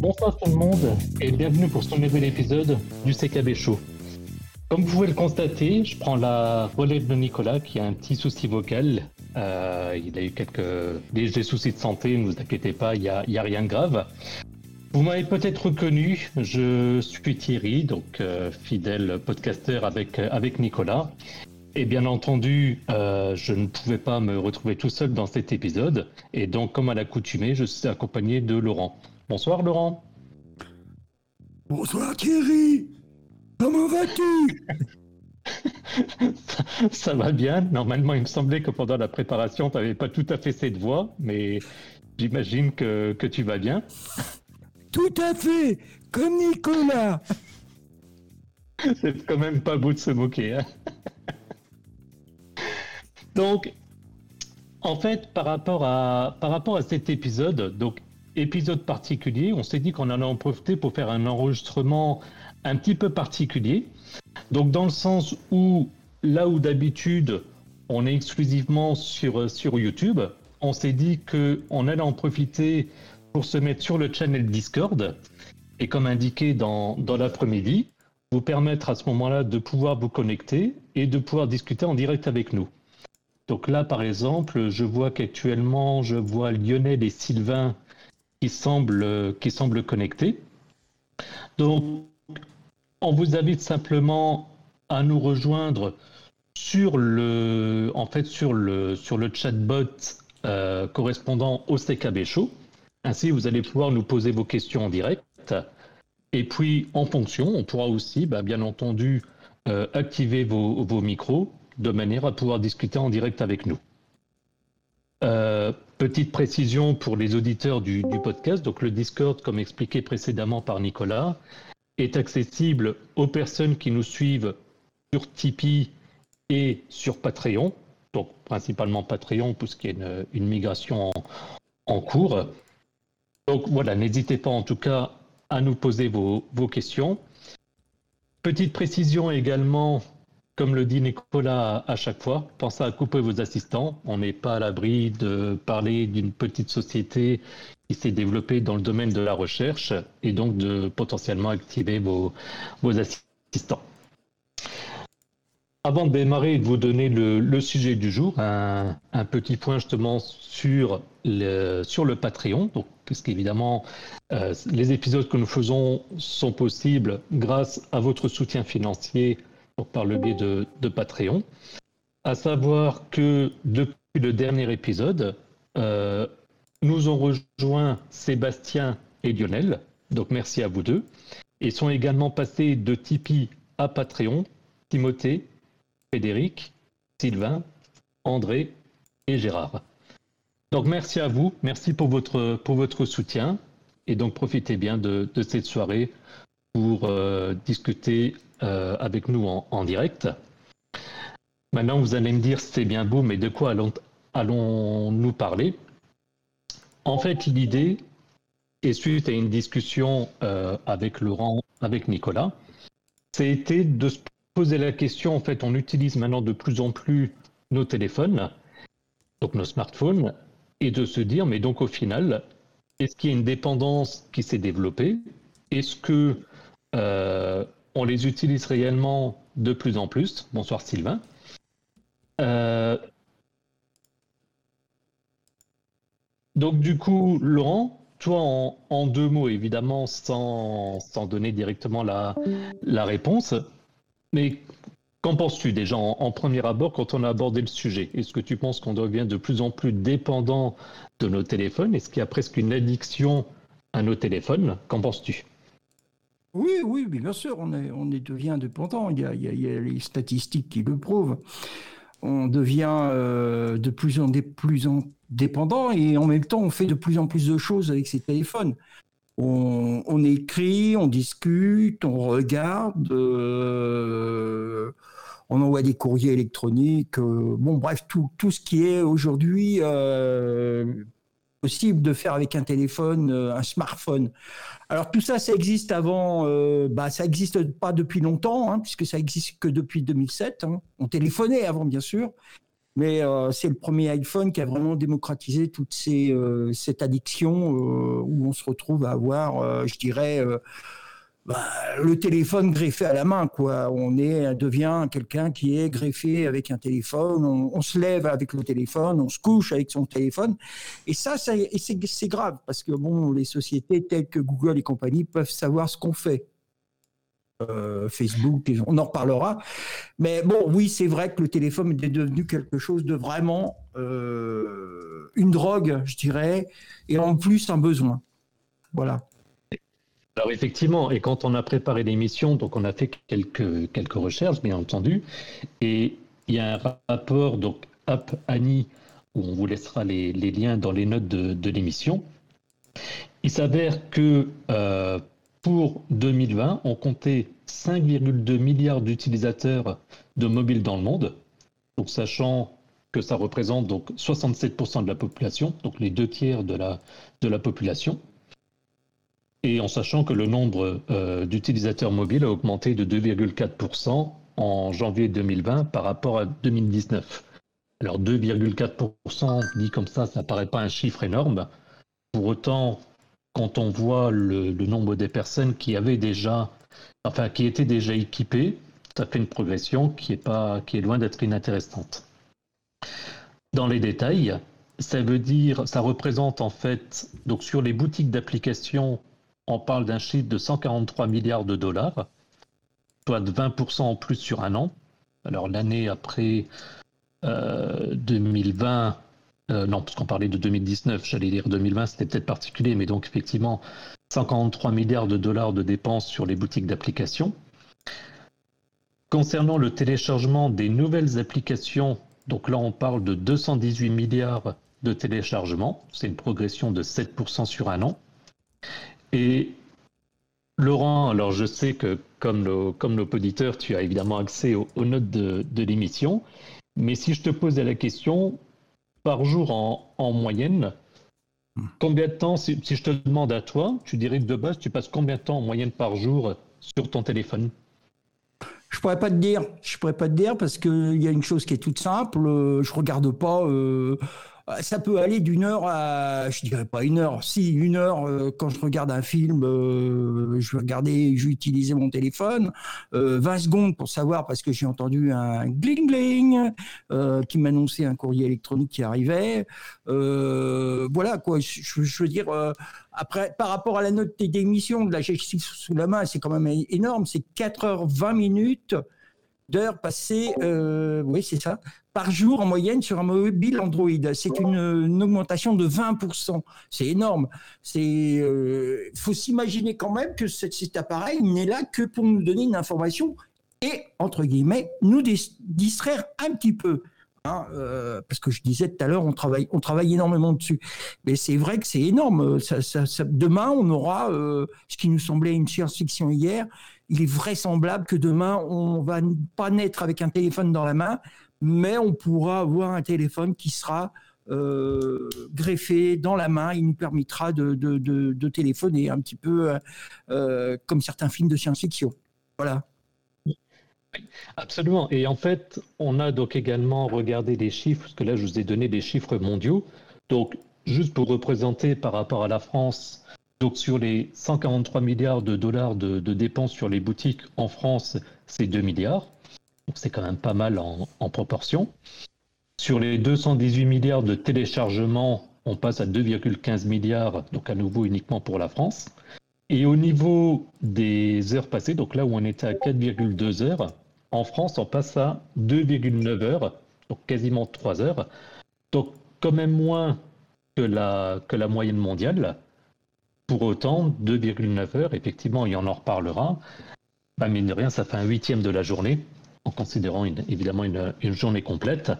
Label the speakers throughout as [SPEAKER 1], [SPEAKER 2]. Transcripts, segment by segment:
[SPEAKER 1] Bonsoir tout le monde et bienvenue pour ce nouvel épisode du CKB Show. Comme vous pouvez le constater, je prends la relève de Nicolas qui a un petit souci vocal. Euh, il a eu quelques légers soucis de santé, ne vous inquiétez pas, il n'y a, a, rien de grave. Vous m'avez peut-être reconnu, je suis Thierry, donc euh, fidèle podcasteur avec, avec Nicolas. Et bien entendu, euh, je ne pouvais pas me retrouver tout seul dans cet épisode. Et donc, comme à l'accoutumée, je suis accompagné de Laurent. Bonsoir Laurent.
[SPEAKER 2] Bonsoir Thierry. Comment vas-tu?
[SPEAKER 1] Ça, va bien. Normalement, il me semblait que pendant la préparation, tu n'avais pas tout à fait cette voix, mais j'imagine que, que tu vas bien.
[SPEAKER 2] Tout à fait, comme Nicolas.
[SPEAKER 1] C'est quand même pas beau de se moquer. Hein donc, en fait, par rapport à, par rapport à cet épisode, donc épisode particulier, on s'est dit qu'on en en profiter pour faire un enregistrement un petit peu particulier. Donc dans le sens où là où d'habitude on est exclusivement sur, sur YouTube, on s'est dit qu'on allait en profiter pour se mettre sur le channel Discord et comme indiqué dans, dans l'après-midi, vous permettre à ce moment-là de pouvoir vous connecter et de pouvoir discuter en direct avec nous. Donc là, par exemple, je vois qu'actuellement, je vois Lionel et Sylvain qui semblent, qui semblent connectés. Donc, on vous invite simplement à nous rejoindre sur le, en fait, sur le, sur le chatbot euh, correspondant au CKB Show. Ainsi, vous allez pouvoir nous poser vos questions en direct. Et puis, en fonction, on pourra aussi, bah, bien entendu, euh, activer vos, micros de manière à pouvoir discuter en direct avec nous. Euh, petite précision pour les auditeurs du, du, podcast, donc le Discord, comme expliqué précédemment par Nicolas, est accessible aux personnes qui nous suivent sur Tipeee et sur Patreon, donc principalement Patreon, puisqu'il y a une, migration en, cours. Donc voilà, n'hésitez pas en tout cas à nous poser vos, questions. Petite précision également, comme le dit Nicolas à chaque fois, pensez à couper vos assistants. On n'est pas à l'abri de parler d'une petite société qui s'est développé dans le domaine de la recherche et donc de potentiellement activer vos, assistants. Avant de démarrer et de vous donner le, sujet du jour, un, petit point justement sur le, sur Patreon, puisqu'évidemment euh, les épisodes que nous faisons sont possibles grâce à votre soutien financier par le biais de, de Patreon. À savoir que depuis le dernier épisode, euh, nous ont rejoint Sébastien et Lionel, donc merci à vous deux, et sont également passés de Tipeee à Patreon, Timothée, Frédéric, Sylvain, André et Gérard. Donc merci à vous, merci pour votre, pour votre soutien, et donc profitez bien de, de cette soirée pour euh, discuter euh, avec nous en, direct. Maintenant, vous allez me dire, c'est bien beau, mais de quoi allons-nous allons parler? En fait, l'idée est suite à une discussion euh, avec Laurent, avec Nicolas, c'était de se poser la question, en fait, on utilise maintenant de plus en plus nos téléphones, donc nos smartphones, et de se dire, mais donc au final, est-ce qu'il y a une dépendance qui s'est développée? Est-ce que euh, on les utilise réellement de plus en plus? Bonsoir Sylvain. Euh, Donc du coup, Laurent, toi en, deux mots, évidemment, sans, donner directement la, réponse, mais qu'en penses-tu déjà en, premier abord quand on a abordé le sujet? Est-ce que tu penses qu'on devient de plus en plus dépendant de nos téléphones? Est-ce qu'il y a presque une addiction à nos téléphones? Qu'en penses-tu?
[SPEAKER 2] Oui, oui, bien sûr, on, est, on est devient dépendant. Il y, a, il y a les statistiques qui le prouvent. On devient euh, de plus en plus en dépendant et en même temps on fait de plus en plus de choses avec ses téléphones. On, écrit, on discute, on regarde, euh, on envoie des courriers électroniques. Euh, bon, bref, tout, tout ce qui est aujourd'hui possible de faire avec un téléphone, euh, un smartphone. Alors tout ça, ça existe avant, euh, bah, ça n'existe pas depuis longtemps, hein, puisque ça existe que depuis 2007. Hein. On téléphonait avant, bien sûr, mais euh, c'est le premier iPhone qui a vraiment démocratisé toute ces, cette addiction où on se retrouve à avoir, je dirais, bah, le téléphone greffé à la main, quoi. On est, devient quelqu'un qui est greffé avec un téléphone. On, se lève avec le téléphone, on se couche avec son téléphone. Et ça, ça c'est grave parce que bon, les sociétés telles que Google et compagnie peuvent savoir ce qu'on fait. Euh, Facebook, on en reparlera. Mais bon, oui, c'est vrai que le téléphone est devenu quelque chose de vraiment euh, une drogue, je dirais, et en plus un besoin. Voilà.
[SPEAKER 1] Alors effectivement, et quand on a préparé l'émission, donc on a fait quelques, quelques recherches, bien entendu, et il y a un rapport, donc App Annie, où on vous laissera les, liens dans les notes de, l'émission. Il s'avère que euh, pour 2020, on comptait 5,2 milliards d'utilisateurs de mobiles dans le monde, donc sachant que ça représente donc 67% de la population, donc les deux tiers de la, population et en sachant que le nombre euh, d'utilisateurs mobiles a augmenté de 2,4% en janvier 2020 par rapport à 2019. Alors 2,4% dit comme ça, ça paraît pas un chiffre énorme. Pour autant, quand on voit le, nombre des personnes qui avaient déjà, enfin qui étaient déjà équipées, ça fait une progression qui est loin d'être inintéressante. Dans les détails, ça veut dire, ça représente en fait, donc sur les boutiques d'applications on parle d'un chiffre de 143 milliards de dollars, soit de 20% en plus sur un an. Alors l'année après 2020, euh, non, parce qu'on parlait de 2019, j'allais dire 2020, c'était peut-être particulier, mais donc effectivement, 143 milliards de dollars de dépenses sur les boutiques d'applications. Concernant le téléchargement des nouvelles applications, donc là on parle de 218 milliards de téléchargements, c'est une progression de 7% sur un an. Et Laurent, alors je sais que comme nos, comme tu as évidemment accès aux, notes de, l'émission, mais si je te posais la question, par jour en, moyenne, combien de temps, si, je te demande à toi, tu dirais de base, tu passes combien de temps en moyenne par jour sur ton téléphone?
[SPEAKER 2] Je pourrais pas te dire, je pourrais pas te dire parce qu'il y a une chose qui est toute simple. Je regarde pas euh, euh, ça peut aller d'une heure à, je dirais pas une heure, si une heure euh, quand je regarde un film, euh, je vais regarder, je vais utiliser mon téléphone, 20 secondes pour savoir parce que j'ai entendu un gling gling qui m'annonçait un courrier électronique qui arrivait. voilà quoi, je, veux dire. après, par rapport à la note d'émission de la j'ai sous la main, c'est quand même énorme. C'est 4h20 minutes d'heures passées, oui c'est ça, par jour en moyenne sur un mobile Android. C'est une, augmentation de 20%. C'est énorme. Il euh, faut s'imaginer quand même que cet, appareil n'est là que pour nous donner une information et, entre guillemets, nous distraire un petit peu. Hein, euh, parce que je disais tout à l'heure, on travaille, on travaille énormément dessus. Mais c'est vrai que c'est énorme. demain, on aura euh, ce qui nous semblait une science-fiction hier. Il est vraisemblable que demain, on va pas naître avec un téléphone dans la main, mais on pourra avoir un téléphone qui sera euh, greffé dans la main. Il nous permettra de, téléphoner un petit peu euh, euh, comme certains films de science-fiction. Voilà.
[SPEAKER 1] Absolument. Et en fait, on a donc également regardé les chiffres, parce que là, je vous ai donné des chiffres mondiaux. Donc, juste pour représenter par rapport à la France, donc sur les 143 milliards de dollars de dépenses sur les boutiques en France, c'est 2 milliards c'est quand même pas mal en, proportion. Sur les 218 milliards de téléchargements, on passe à 2,15 milliards, donc à nouveau uniquement pour la France. Et au niveau des heures passées, donc là où on était à 4,2 heures, en France, on passe à 2,9 heures, donc quasiment 3 heures. Donc quand même moins que la, moyenne mondiale. Pour autant, 2,9 heures, effectivement, il y en reparlera. Bah, mine de rien, ça fait un huitième de la journée en considérant évidemment une, journée complète.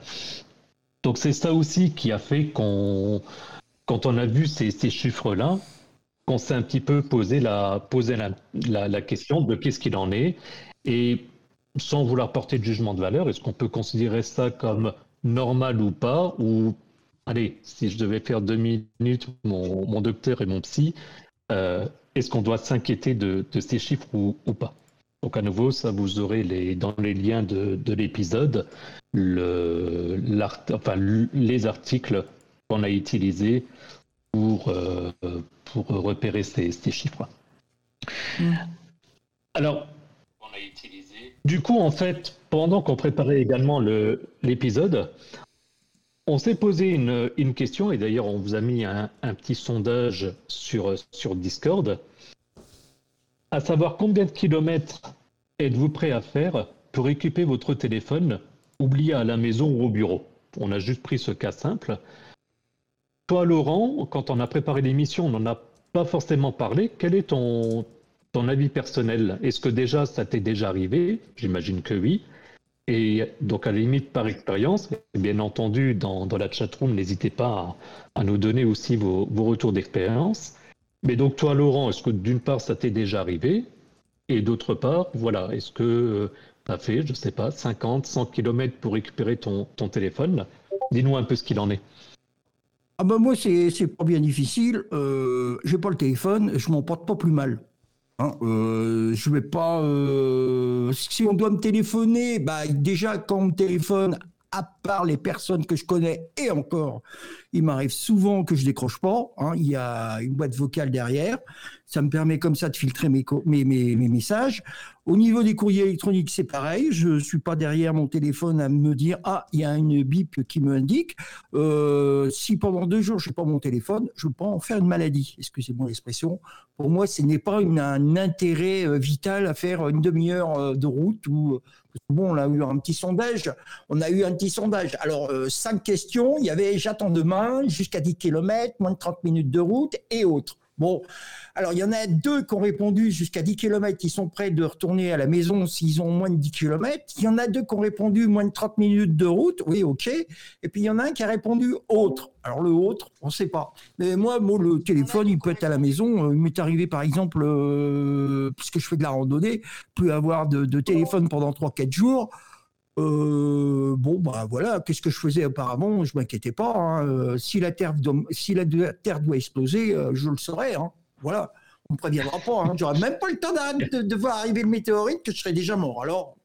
[SPEAKER 1] Donc c'est ça aussi qui a fait qu'on, quand on a vu ces, chiffres-là, qu'on s'est un petit peu posé la, question de qu'est-ce qu'il en est. Et sans vouloir porter de jugement de valeur, est-ce qu'on peut considérer ça comme normal ou pas, ou allez, si je devais faire deux minutes, mon, docteur et mon psy, euh, est-ce qu'on doit s'inquiéter de, ces chiffres ou, pas? Donc à nouveau, ça vous aurez les, dans les liens de, l'épisode le, enfin, les articles qu'on a utilisés pour, euh, pour repérer ces, chiffres. Mm. Alors, on a utilisé... du coup, en fait, pendant qu'on préparait également l'épisode, on s'est posé une, question, et d'ailleurs on vous a mis un, petit sondage sur, sur Discord, à savoir combien de kilomètres êtes-vous prêt à faire pour équiper votre téléphone oublié à la maison ou au bureau? On a juste pris ce cas simple. Toi Laurent, quand on a préparé l'émission, on n'en a pas forcément parlé. Quel est ton, ton avis personnel? Est-ce que déjà ça t'est déjà arrivé? J'imagine que oui. Et donc, à la limite, par expérience, bien entendu, dans, dans la chatroom, n'hésitez pas à, nous donner aussi vos, retours d'expérience. Mais donc, toi, Laurent, est-ce que d'une part, ça t'est déjà arrivé? Et d'autre part, voilà, est-ce que euh, tu as fait, je ne sais pas, 50, 100 km pour récupérer ton, ton téléphone? Dis-nous un peu ce qu'il en est.
[SPEAKER 2] Ah ben moi, c'est pas bien difficile. Euh, j'ai pas le téléphone, je m'en porte pas plus mal. Hein, euh, je vais pas. Euh, si on doit me téléphoner, bah déjà quand on me téléphone, à part les personnes que je connais et encore, il m'arrive souvent que je décroche pas. Hein, il y a une boîte vocale derrière. Ça me permet comme ça de filtrer mes, mes, mes, messages. Au niveau des courriers électroniques, c'est pareil. Je ne suis pas derrière mon téléphone à me dire ah il y a une bip qui me indique. Euh, si pendant deux jours je n'ai pas mon téléphone, je peux en faire une maladie. Excusez-moi l'expression. Pour moi, ce n'est pas un intérêt euh, vital à faire une demi-heure euh, de route ou Bon, on a eu un petit sondage. On a eu un petit sondage. Alors, cinq questions. Il y avait j'attends demain, jusqu'à 10 km, moins de 30 minutes de route et autres. Bon, alors il y en a deux qui ont répondu jusqu'à 10 km, qui sont prêts de retourner à la maison s'ils ont moins de 10 km. Il y en a deux qui ont répondu moins de 30 minutes de route, oui, ok. Et puis il y en a un qui a répondu autre. Alors le autre, on ne sait pas. Mais moi, le téléphone, il peut être à la maison. Il m'est arrivé par exemple, euh, puisque je fais de la randonnée, plus avoir de, de téléphone pendant 3-4 jours. Euh, bon, bah voilà, qu'est-ce que je faisais auparavant? Je m'inquiétais pas. Hein. Euh, si, la terre doit, si la Terre doit exploser, euh, je le saurais. Hein. Voilà, on me préviendra pas. Hein. J'aurais même pas le temps de, de, voir arriver le météorite que je serais déjà mort. Alors.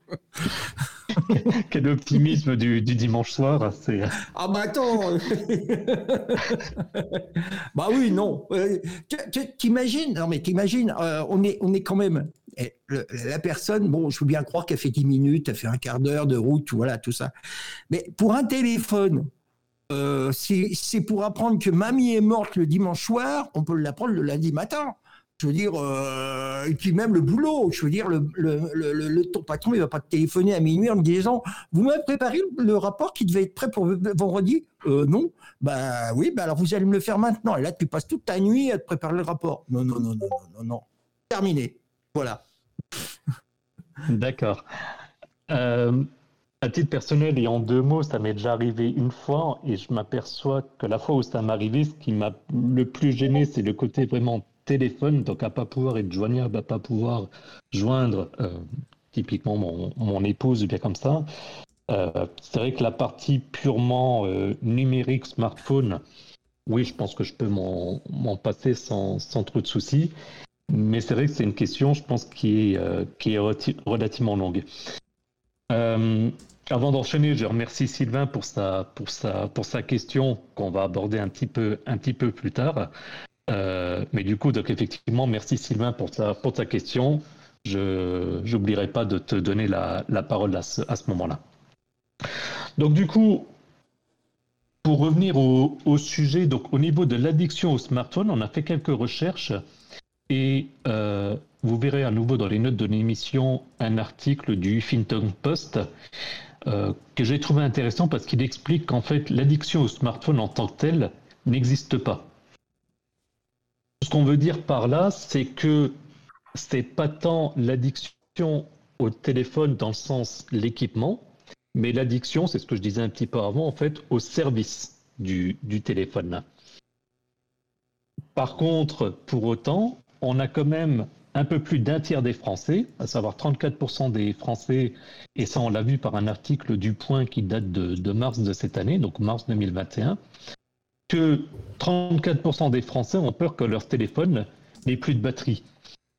[SPEAKER 1] Quel optimisme du, dimanche soir.
[SPEAKER 2] Ah bah attends. bah oui, non. T'imagines Non mais t'imagines, on est, on est quand même la personne, bon, je veux bien croire qu'elle fait 10 minutes, elle fait un quart d'heure de route, voilà, tout ça. Mais pour un téléphone, euh, c'est pour apprendre que mamie est morte le dimanche soir, on peut l'apprendre le lundi matin. Je veux dire, euh, et puis même le boulot, je veux dire, le, ton patron, il va pas te téléphoner à minuit en me disant, vous m'avez préparé le rapport qui devait être prêt pour vendredi? Euh, Non Ben oui, ben alors vous allez me le faire maintenant. Et là, tu passes toute ta nuit à te préparer le rapport. Non, non, non, non, non, non, non. Terminé. Voilà.
[SPEAKER 1] D'accord. Euh, à titre personnel et en deux mots, ça m'est déjà arrivé une fois et je m'aperçois que la fois où ça m'est arrivé, ce qui m'a le plus gêné, c'est le côté vraiment téléphone, donc à pas pouvoir être joignable, à pas pouvoir joindre euh, typiquement mon, mon, épouse, bien comme ça. Euh, c'est vrai que la partie purement numérique, smartphone, oui, je pense que je peux m'en passer sans, sans, trop de soucis. Mais c'est vrai que c'est une question, je pense, qui est, euh, qui est relativement longue. Euh, avant d'enchaîner, je remercie Sylvain pour sa, pour sa, pour sa question qu'on va aborder un petit peu, un petit peu plus tard. Euh, mais du coup, donc effectivement, merci Sylvain pour ta, pour ta question. Je n'oublierai pas de te donner la, la parole à ce, à ce moment-là. Donc du coup, pour revenir au, au, sujet, donc au niveau de l'addiction au smartphone, on a fait quelques recherches et euh, vous verrez à nouveau dans les notes de l'émission un article du Huffington Post euh, que j'ai trouvé intéressant parce qu'il explique qu'en fait l'addiction au smartphone en tant que telle n'existe pas. Ce qu'on veut dire par là, c'est que c'est pas tant l'addiction au téléphone dans le sens l'équipement, mais l'addiction, c'est ce que je disais un petit peu avant, en fait, au service du, du téléphone. Par contre, pour autant, on a quand même un peu plus d'un tiers des Français, à savoir 34% des Français, et ça on l'a vu par un article du Point qui date de, mars de cette année, donc mars 2021, que 34% des Français ont peur que leur téléphone n'ait plus de batterie.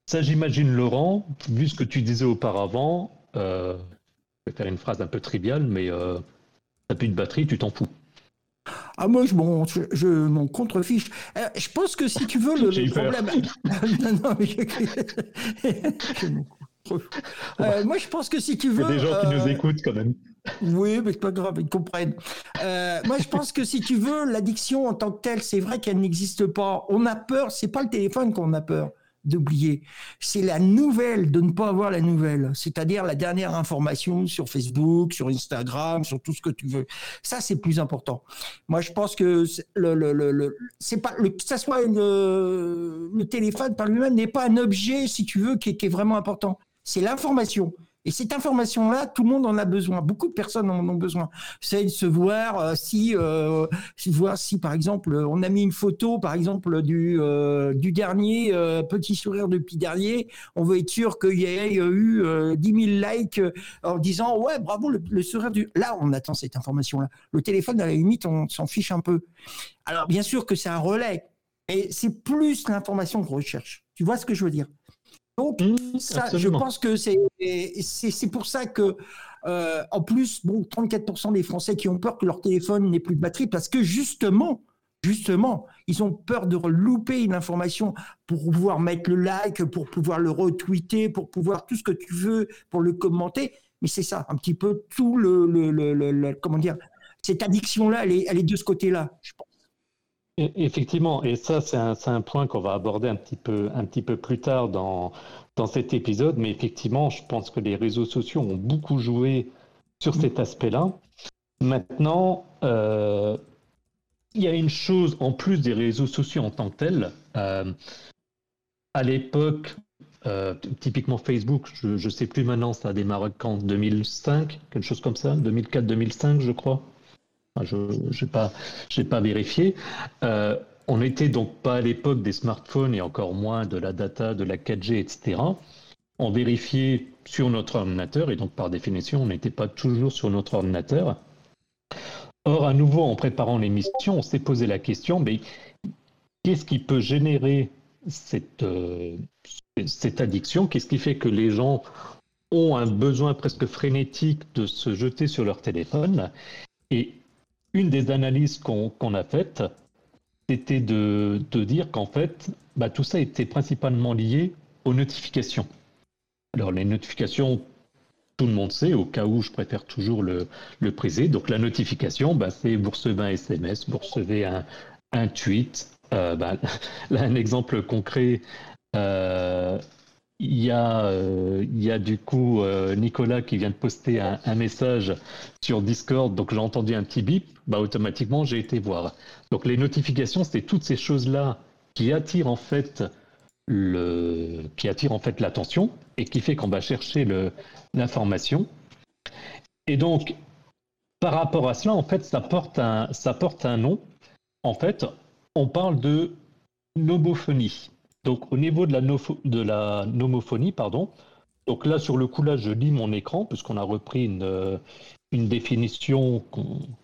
[SPEAKER 1] Ça j'imagine Laurent, vu ce que tu disais auparavant, euh, je vais faire une phrase un peu triviale, mais euh, t'as plus de batterie, tu t'en fous.
[SPEAKER 2] Ah moi je m'en je, m'en contrefiche. Euh, je pense que si tu veux le, problème. non, non, euh, moi je pense que si tu veux.
[SPEAKER 1] Il y a des gens qui nous écoutent quand même.
[SPEAKER 2] Oui, mais c'est pas grave, ils comprennent. moi, je pense que si tu veux, l'addiction en tant que telle, c'est vrai qu'elle n'existe pas. On a peur, c'est pas le téléphone qu'on a peur d'oublier. C'est la nouvelle, de ne pas avoir la nouvelle. C'est-à-dire la dernière information sur Facebook, sur Instagram, sur tout ce que tu veux. Ça, c'est plus important. Moi, je pense que le, le, le, c'est pas le, ça soit le téléphone par lui-même n'est pas un objet, si tu veux, qui, qui est vraiment important. C'est l'information. Et cette information-là, tout le monde en a besoin. Beaucoup de personnes en ont besoin. C'est de se voir euh, si, euh, voir si, par exemple, on a mis une photo, par exemple, du, euh, dernier petit sourire depuis dernier. On veut être sûr qu'il y ait eu 10 000 likes en disant ouais, bravo le, sourire du. Là, on attend cette information-là. Le téléphone, à la limite, on s'en fiche un peu. Alors, bien sûr que c'est un relais, et c'est plus l'information qu'on recherche. Tu vois ce que je veux dire? Donc, mmh, ça, je pense que c'est pour ça que, euh, en plus, bon, 34% des Français qui ont peur que leur téléphone n'ait plus de batterie parce que justement, justement, ils ont peur de louper une information pour pouvoir mettre le like, pour pouvoir le retweeter, pour pouvoir tout ce que tu veux, pour le commenter. Mais c'est ça, un petit peu tout le, le, le, comment dire, cette addiction-là, elle est, elle est de ce côté-là, je pense.
[SPEAKER 1] Effectivement, et ça c'est un, point qu'on va aborder un petit peu, plus tard dans, dans cet épisode, mais effectivement, je pense que les réseaux sociaux ont beaucoup joué sur cet aspect-là. Maintenant, euh, il y a une chose en plus des réseaux sociaux en tant que tels. Euh, à l'époque, euh, typiquement Facebook, je ne sais plus maintenant, ça a démarré en 2005, quelque chose comme ça, 2004-2005 je crois? Je n'ai pas, vérifié. Euh, on n'était donc pas à l'époque des smartphones et encore moins de la data, de la 4G, etc. On vérifiait sur notre ordinateur et donc par définition, on n'était pas toujours sur notre ordinateur. Or, à nouveau, en préparant l'émission, on s'est posé la question, mais qu'est-ce qui peut générer cette, euh, cette addiction? Qu'est-ce qui fait que les gens ont un besoin presque frénétique de se jeter sur leur téléphone? Et une des analyses qu'on a faites, c'était de, dire qu'en fait, bah, tout ça était principalement lié aux notifications. Alors les notifications, tout le monde sait, au cas où je préfère toujours le, le préciser. Donc la notification, bah, c'est vous recevez un SMS, vous recevez un, tweet. Euh, bah, là, un exemple concret, euh, il y, a, euh, il y a du coup euh, Nicolas qui vient de poster un, message sur Discord, donc j'ai entendu un petit bip, bah automatiquement j'ai été voir. Donc les notifications, c'est toutes ces choses-là qui attirent en fait le, qui attirent en fait l'attention et qui fait qu'on va chercher l'information. Et donc par rapport à cela, en fait, ça porte un, ça porte un nom. En fait, on parle de nomophonie. Donc au niveau de la, de la nomophonie, pardon, donc là sur le coup là je lis mon écran puisqu'on a repris une, euh, une définition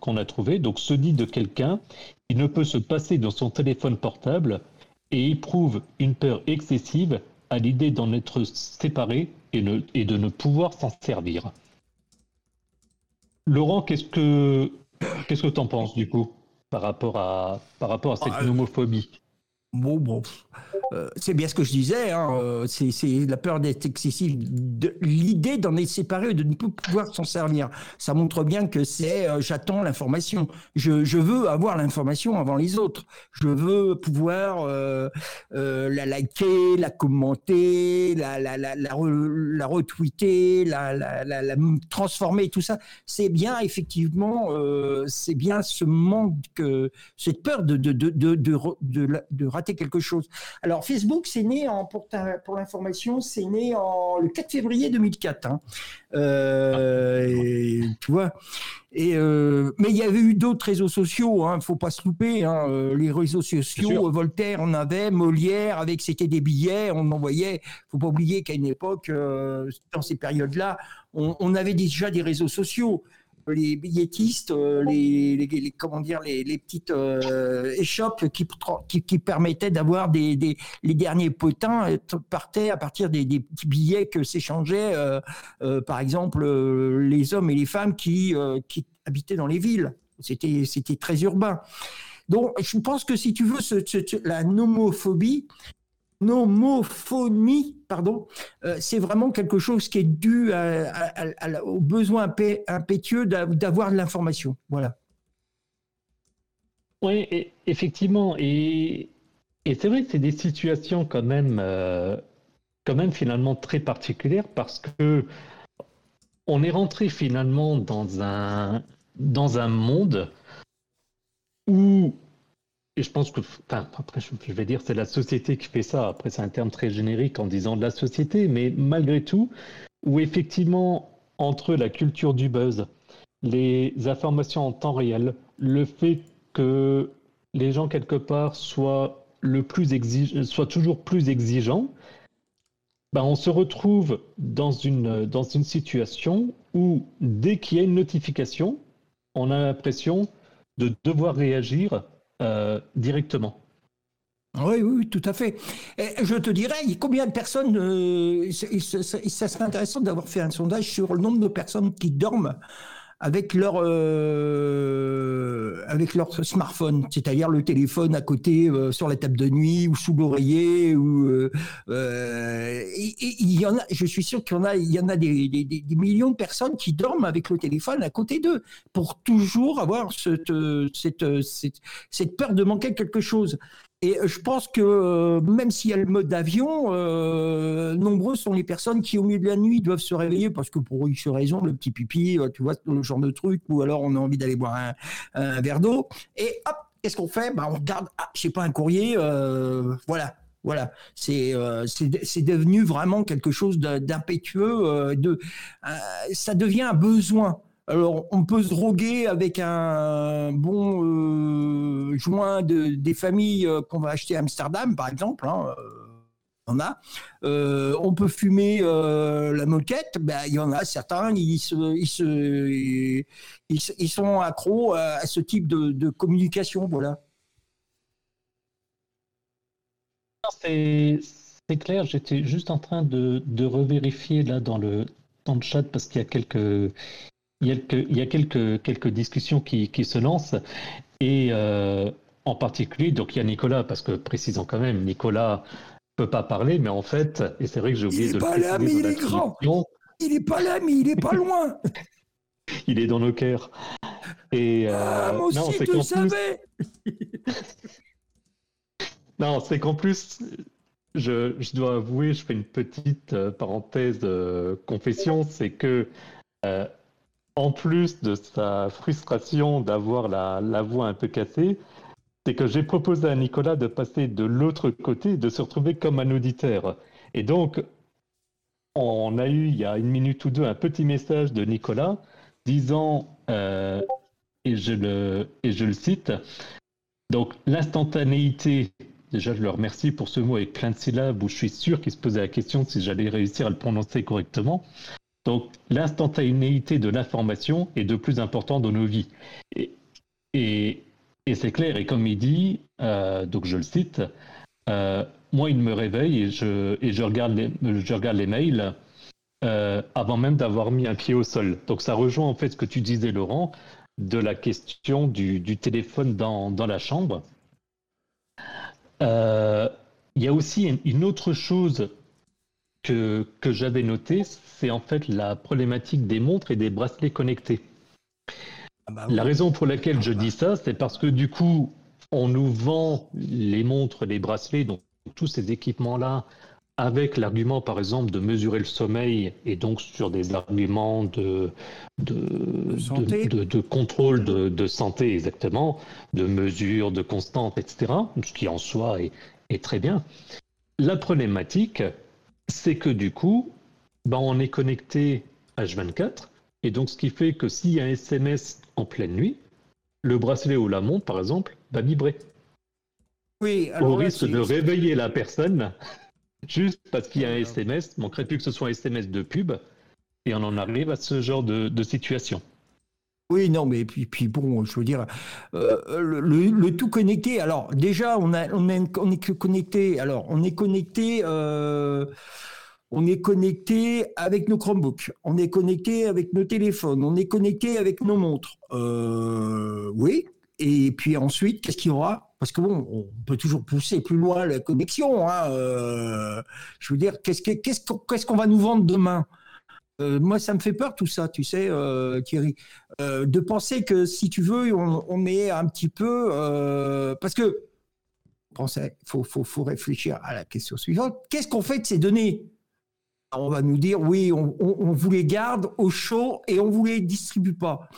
[SPEAKER 1] qu'on a trouvée. Donc se dit de quelqu'un qui ne peut se passer de son téléphone portable et éprouve une peur excessive à l'idée d'en être séparé et, et de ne pouvoir s'en servir. Laurent, qu'est-ce que qu'est-ce que tu en penses du coup par rapport à par rapport à cette ah, euh, nomophobie?
[SPEAKER 2] Bon, bon, euh, c'est bien ce que je disais, hein, euh, c'est la peur d'être excessive, l'idée d'en être séparé de ne plus pouvoir s'en servir. Ça montre bien que c'est euh, j'attends l'information. Je, veux avoir l'information avant les autres. Je veux pouvoir la liker, la commenter, la, retweeter, la, transformer, tout ça. C'est bien effectivement, c'est bien ce manque, cette peur de, de, de, de, de, de quelque chose. Alors Facebook, c'est né en, pour, pour l'information, c'est né en le 4 février 2004. Hein. Euh, tu vois. Et euh, mais il y avait eu d'autres réseaux sociaux, hein, faut pas se louper. Hein, euh, les réseaux sociaux, Voltaire on avait, Molière avec c'était des billets, on envoyait. Faut pas oublier qu'à une époque, dans ces périodes-là, on, on, avait déjà des réseaux sociaux les billettistes, euh, les, comment dire, les, petites euh, échoppes qui, permettaient d'avoir les derniers potins euh, partaient à partir des, petits billets que s'échangeaient, par exemple, les hommes et les femmes qui, habitaient dans les villes. C'était très urbain. Donc, je pense que si tu veux, la nomophobie, nomophonie, pardon, euh, c'est vraiment quelque chose qui est dû au besoin impétueux d'avoir de l'information. Voilà.
[SPEAKER 1] Oui, effectivement. Et, c'est vrai que c'est des situations quand même, euh, quand même finalement très particulières parce que on est rentré finalement dans un, dans un monde où et je pense que, enfin, après, je vais dire, c'est la société qui fait ça. Après, c'est un terme très générique en disant de la société, mais malgré tout, où effectivement, entre la culture du buzz, les informations en temps réel, le fait que les gens quelque part soient le plus soient toujours plus exigeants, ben on se retrouve dans une, dans une situation où dès qu'il y a une notification, on a l'impression de devoir réagir euh, directement.
[SPEAKER 2] Oui, oui, tout à fait. Je te dirais, combien de personnes, euh, ça serait intéressant d'avoir fait un sondage sur le nombre de personnes qui dorment avec leur euh, avec leur smartphone, c'est-à-dire le téléphone à côté euh, sur la table de nuit ou sous l'oreiller ou euh, euh il y en a, je suis sûr qu'il y en a, il y en a des, des, des, millions de personnes qui dorment avec le téléphone à côté d'eux pour toujours avoir cette, cette, cette, cette peur de manquer quelque chose. Et je pense que euh, même s'il y a le mode avion, euh, nombreuses sont les personnes qui, au milieu de la nuit, doivent se réveiller parce que pour X raison, le petit pipi, euh, tu vois, le genre de truc, ou alors on a envie d'aller boire un, verre d'eau. Et hop, qu'est-ce qu'on fait? Bah, On regarde, ah, je sais pas, un courrier, euh, voilà. Voilà, c'est c'est devenu vraiment quelque chose d'impétueux. De, ça devient un besoin. Alors, on peut se droguer avec un bon euh, joint de, des familles euh, qu'on va acheter à Amsterdam, par exemple. Hein, euh, on a. on peut fumer la moquette. Ben, il y en a certains, ils, se, ils, sont accros à, ce type de, communication. Voilà.
[SPEAKER 1] C'est clair, j'étais juste en train de, de revérifier là dans le, dans le chat parce qu'il y a quelques il y a, il y a quelques, quelques discussions qui, qui se lancent. Et euh, en particulier, donc il y a Nicolas, parce que précisons quand même, Nicolas peut pas parler, mais en fait, et c'est vrai que j'ai oublié
[SPEAKER 2] de
[SPEAKER 1] le
[SPEAKER 2] pas là, mais il est grand. Il est pas là, mais il est pas loin.
[SPEAKER 1] il est dans nos cœurs. Et
[SPEAKER 2] euh, ah, moi aussi, non, tu savais.
[SPEAKER 1] non, c'est qu'en plus, je, je, dois avouer, je fais une petite euh, parenthèse de confession, c'est que en plus de sa frustration d'avoir la, voix un peu cassée, c'est que j'ai proposé à Nicolas de passer de l'autre côté, de se retrouver comme un auditeur. Et donc, on a eu il y a une minute ou deux un petit message de Nicolas disant, euh, et, je le, et je le cite, donc l'instantanéité, déjà je le remercie pour ce mot avec plein de syllabes où je suis sûr qu'il se posait la question si j'allais réussir à le prononcer correctement. Donc l'instantanéité de l'information est de plus important dans nos vies. Et, c'est clair, et comme il dit, euh, donc je le cite, euh, moi il me réveille et je, regarde, les, mails euh, avant même d'avoir mis un pied au sol. Donc ça rejoint en fait ce que tu disais Laurent, de la question du, du téléphone dans, dans, la chambre. Il y a aussi une autre chose que, que j'avais noté, c'est en fait la problématique des montres et des bracelets connectés. Ah bah la raison pour laquelle je dis ça, c'est parce que du coup, on nous vend les montres, les bracelets, donc tous ces équipements-là, avec l'argument, par exemple, de mesurer le sommeil et donc sur des arguments de, de, de, contrôle de, santé, exactement, de mesure, de constante, etc., ce qui en soi est, est très bien. La problématique, c'est que du coup, ben, on est connecté H24, et donc ce qui fait que s'il y a un SMS en pleine nuit, le bracelet ou la montre, par exemple, va vibrer.
[SPEAKER 2] Oui,
[SPEAKER 1] Au risque de réveiller la personne, juste parce qu'il y a un SMS, manquerait plus que ce soit un SMS de pub, et on en arrive à ce genre de, situation.
[SPEAKER 2] Oui, non, mais puis, puis bon, je veux dire, euh, le, tout connecté. Alors déjà, on, a, on, est connecté. Alors, on est connecté. Euh, on est connecté avec nos Chromebooks, on est connecté avec nos téléphones, on est connecté avec nos montres. Euh, oui. Et puis ensuite, qu'est-ce qu'il y aura? Parce que bon, on peut toujours pousser plus loin la connexion. Hein, je veux dire, qu'est-ce qu'on va nous vendre demain? Euh, moi, ça me fait peur tout ça, tu sais, euh, Thierry, euh, de penser que si tu veux, on, met un petit peu, parce que il faut, faut, réfléchir à la question suivante. Qu'est-ce qu'on fait de ces données? On va nous dire, oui, on, vous les garde au chaud et on vous les distribue pas.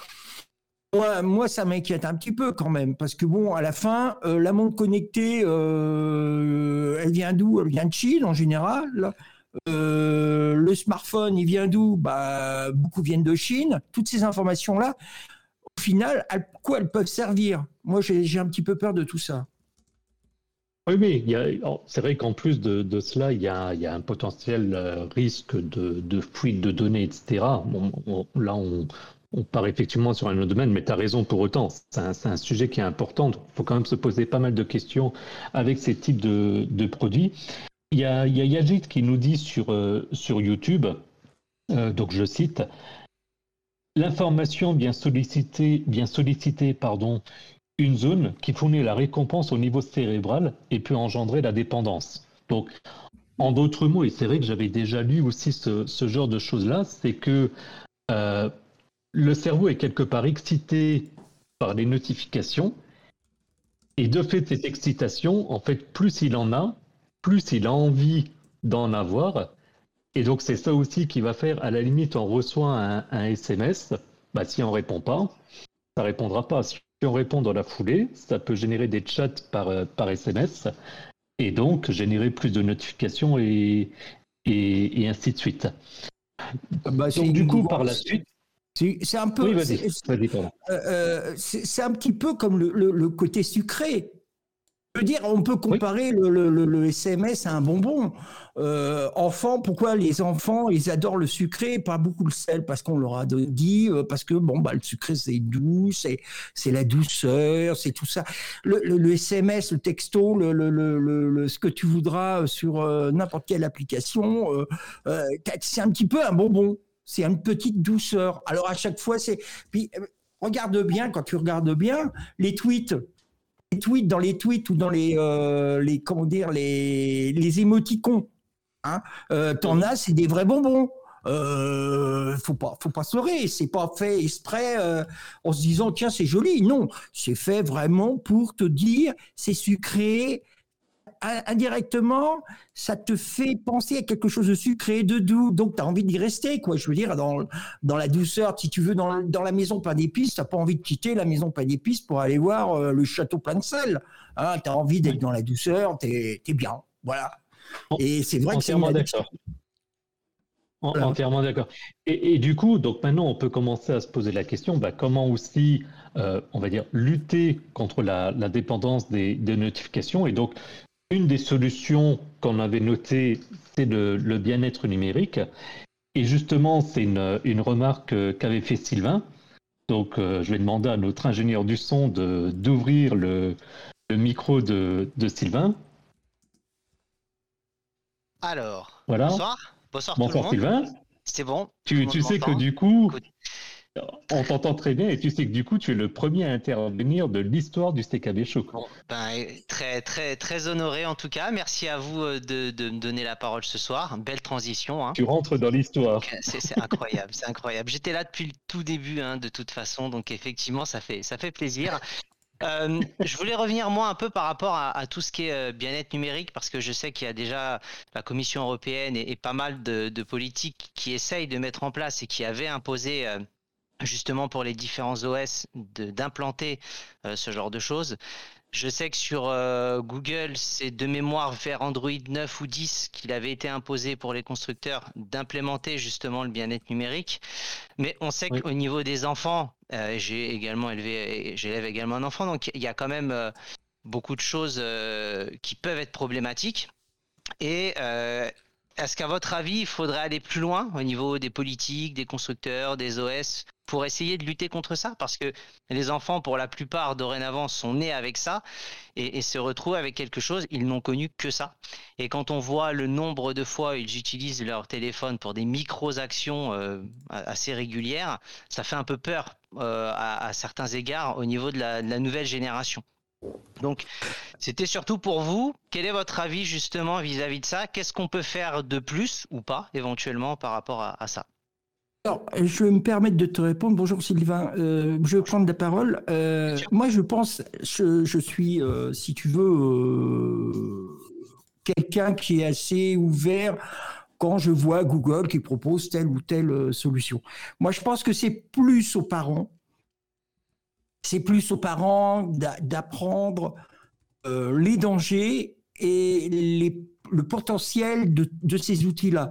[SPEAKER 2] Moi, moi ça m'inquiète un petit peu quand même, parce que bon, à la fin, la montre connectée, elle vient d'où? Elle vient de Chine en général. Euh, le smartphone, il vient d'où? Bah, Beaucoup viennent de Chine. Toutes ces informations-là, au final, à quoi elles peuvent servir? Moi, j'ai un petit peu peur de tout ça.
[SPEAKER 1] Oui, mais c'est vrai qu'en plus de, cela, il y, a, un potentiel euh, risque de, fuite de données, etc. là, on, part effectivement sur un autre domaine, mais tu as raison pour autant. C'est un, sujet qui est important. Il faut quand même se poser pas mal de questions avec ces types de produits. Il y a, Yajit qui nous dit sur, euh, sur YouTube, euh, donc je cite, L'information vient solliciter, vient solliciter pardon, une zone qui fournit la récompense au niveau cérébral et peut engendrer la dépendance. Donc, en d'autres mots, et c'est vrai que j'avais déjà lu aussi ce, genre de choses-là, c'est que euh, le cerveau est quelque part excité par les notifications, et de fait, cette excitation, en fait, plus il en a, plus il a envie d'en avoir. Et donc c'est ça aussi qui va faire, à la limite, on reçoit un, SMS, bah, si on ne répond pas, ça ne répondra pas. Si on répond dans la foulée, ça peut générer des chats par, euh, par SMS, et donc générer plus de notifications et, et, ainsi de suite. Bah, donc du coup, par la suite...
[SPEAKER 2] C'est un peu.
[SPEAKER 1] Oui,
[SPEAKER 2] euh, euh, c'est un petit peu comme le, le côté sucré veux dire, on peut comparer le, SMS à un bonbon. Euh, enfants, pourquoi les enfants, ils adorent le sucré, pas beaucoup le sel, parce qu'on leur a dit, euh, parce que bon, bah, le sucré c'est doux, c'est, la douceur, c'est tout ça. Le, SMS, le texto, le, ce que tu voudras sur euh, n'importe quelle application, c'est un petit peu un bonbon. C'est une petite douceur. Alors à chaque fois, c'est. Puis regarde bien, quand tu regardes bien, les tweets tweets, dans les tweets ou dans les, euh, les comment dire, les, les émoticons, hein, euh, t'en as, c'est des vrais bonbons. Euh, faut pas, faut pas se leurrer. C'est pas fait exprès euh, en se disant tiens c'est joli. Non, c'est fait vraiment pour te dire c'est sucré, indirectement, ça te fait penser à quelque chose de sucré, de doux, donc tu as envie d'y rester, quoi. Je veux dire, dans, dans la douceur, si tu veux, dans, dans la maison plein d'épices, tu pas envie de quitter la maison plein d'épices pour aller voir euh, le château plein de sel. Hein, tu as envie d'être dans la douceur, tu es, bien. Voilà.
[SPEAKER 1] Et c'est vrai que c'est d'accord. Entièrement d'accord. Et, du coup, donc maintenant, on peut commencer à se poser la question bah, comment aussi, euh, on va dire, lutter contre la, dépendance des, des, notifications. Et donc, une des solutions qu'on avait notées, c'est le, bien-être numérique. Et justement, c'est une, remarque qu'avait fait Sylvain. Donc, euh, je vais demander à notre ingénieur du son d'ouvrir le, micro de, Sylvain.
[SPEAKER 3] Alors,
[SPEAKER 1] voilà.
[SPEAKER 3] bonsoir.
[SPEAKER 1] Bonsoir, bonsoir Sylvain.
[SPEAKER 3] C'est bon.
[SPEAKER 1] Tu, tu sais que du coup, on t'entend très bien et tu sais que du coup, tu es le premier à intervenir de l'histoire du CKB Show.
[SPEAKER 3] ben, très, très, très honoré en tout cas. Merci à vous euh, de, me donner la parole ce soir. Belle transition. Hein.
[SPEAKER 1] Tu rentres dans l'histoire.
[SPEAKER 3] C'est incroyable, c'est incroyable. J'étais là depuis le tout début, hein, de toute façon, donc effectivement, ça fait, ça fait plaisir. Euh, je voulais revenir moi un peu par rapport à, tout ce qui est euh, bien-être numérique parce que je sais qu'il y a déjà la Commission européenne et, pas mal de, politiques qui essayent de mettre en place et qui avaient imposé justement pour les différents OS d'implanter euh, ce genre de choses. Je sais que sur euh, Google, c'est de mémoire vers Android 9 ou 10 qu'il avait été imposé pour les constructeurs d'implémenter justement le bien-être numérique. Mais on sait qu'au niveau des enfants, euh, j'ai également élevé, j'élève également un enfant, donc il y a quand même beaucoup de choses qui peuvent être problématiques. Et est-ce qu'à votre avis, il faudrait aller plus loin au niveau des politiques, des constructeurs, des OS pour essayer de lutter contre ça Parce que les enfants, pour la plupart, dorénavant, sont nés avec ça et, se retrouvent avec quelque chose, ils n'ont connu que ça. Et quand on voit le nombre de fois ils utilisent leur téléphone pour des micro-actions euh, assez régulières, ça fait un peu peur euh, à, certains égards au niveau de la nouvelle génération. Donc, c'était surtout pour vous. Quel est votre avis justement vis-à-vis de ça? Qu'est-ce qu'on peut faire de plus ou pas éventuellement par rapport à, ça?
[SPEAKER 2] Alors, je vais me permettre de te répondre. Bonjour Sylvain, euh, je vais prendre la parole. Euh, moi, je pense, je, suis, euh, si tu veux, quelqu'un qui est assez ouvert quand je vois Google qui propose telle ou telle solution. Moi, je pense que c'est plus aux parents c'est plus aux parents d'apprendre les dangers et le potentiel de, ces outils-là.